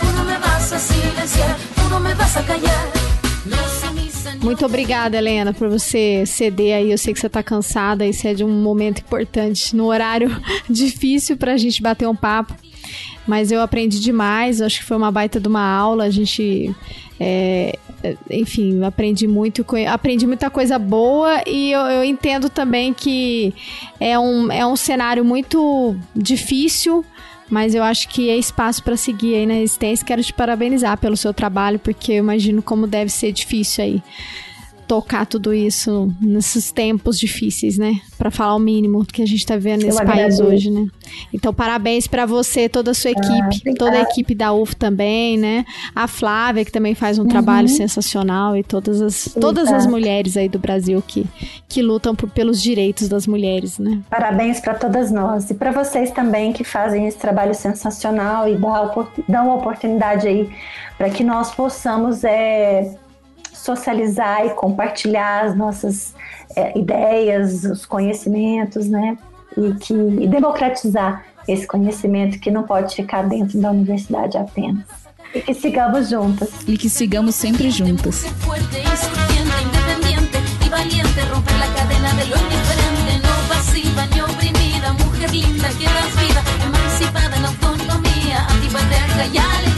A a. Muito obrigada, Helena, por você ceder aí. Eu sei que você tá cansada e é de um momento importante, no horário difícil pra gente bater um papo. Mas eu aprendi demais, acho que foi uma baita de uma aula. A gente é, enfim, aprendi muito, aprendi muita coisa boa e eu, eu, entendo também que é um, é um cenário muito difícil, mas eu acho que é espaço para seguir aí na resistência. Quero te parabenizar pelo seu trabalho, porque eu imagino como deve ser difícil aí tocar tudo isso nesses tempos difíceis, né? Para falar o mínimo que a gente tá vendo nesse país hoje, né? Então, parabéns para você, toda a sua ah, equipe, ah, toda a equipe da UF também, né? A Flávia, que também faz um uhum. trabalho sensacional, e todas as, todas as mulheres aí do Brasil que, que lutam por, pelos direitos das mulheres, né? Parabéns para todas nós. E para vocês também que fazem esse trabalho sensacional e dão, dão oportunidade aí para que nós possamos. É, socializar e compartilhar as nossas é, ideias, os conhecimentos, né? E, que, e democratizar esse conhecimento que não pode ficar dentro da universidade apenas. E que sigamos juntas. E que sigamos sempre juntas. linda que das vida, emancipada na autonomia, antipatriarca e alegria.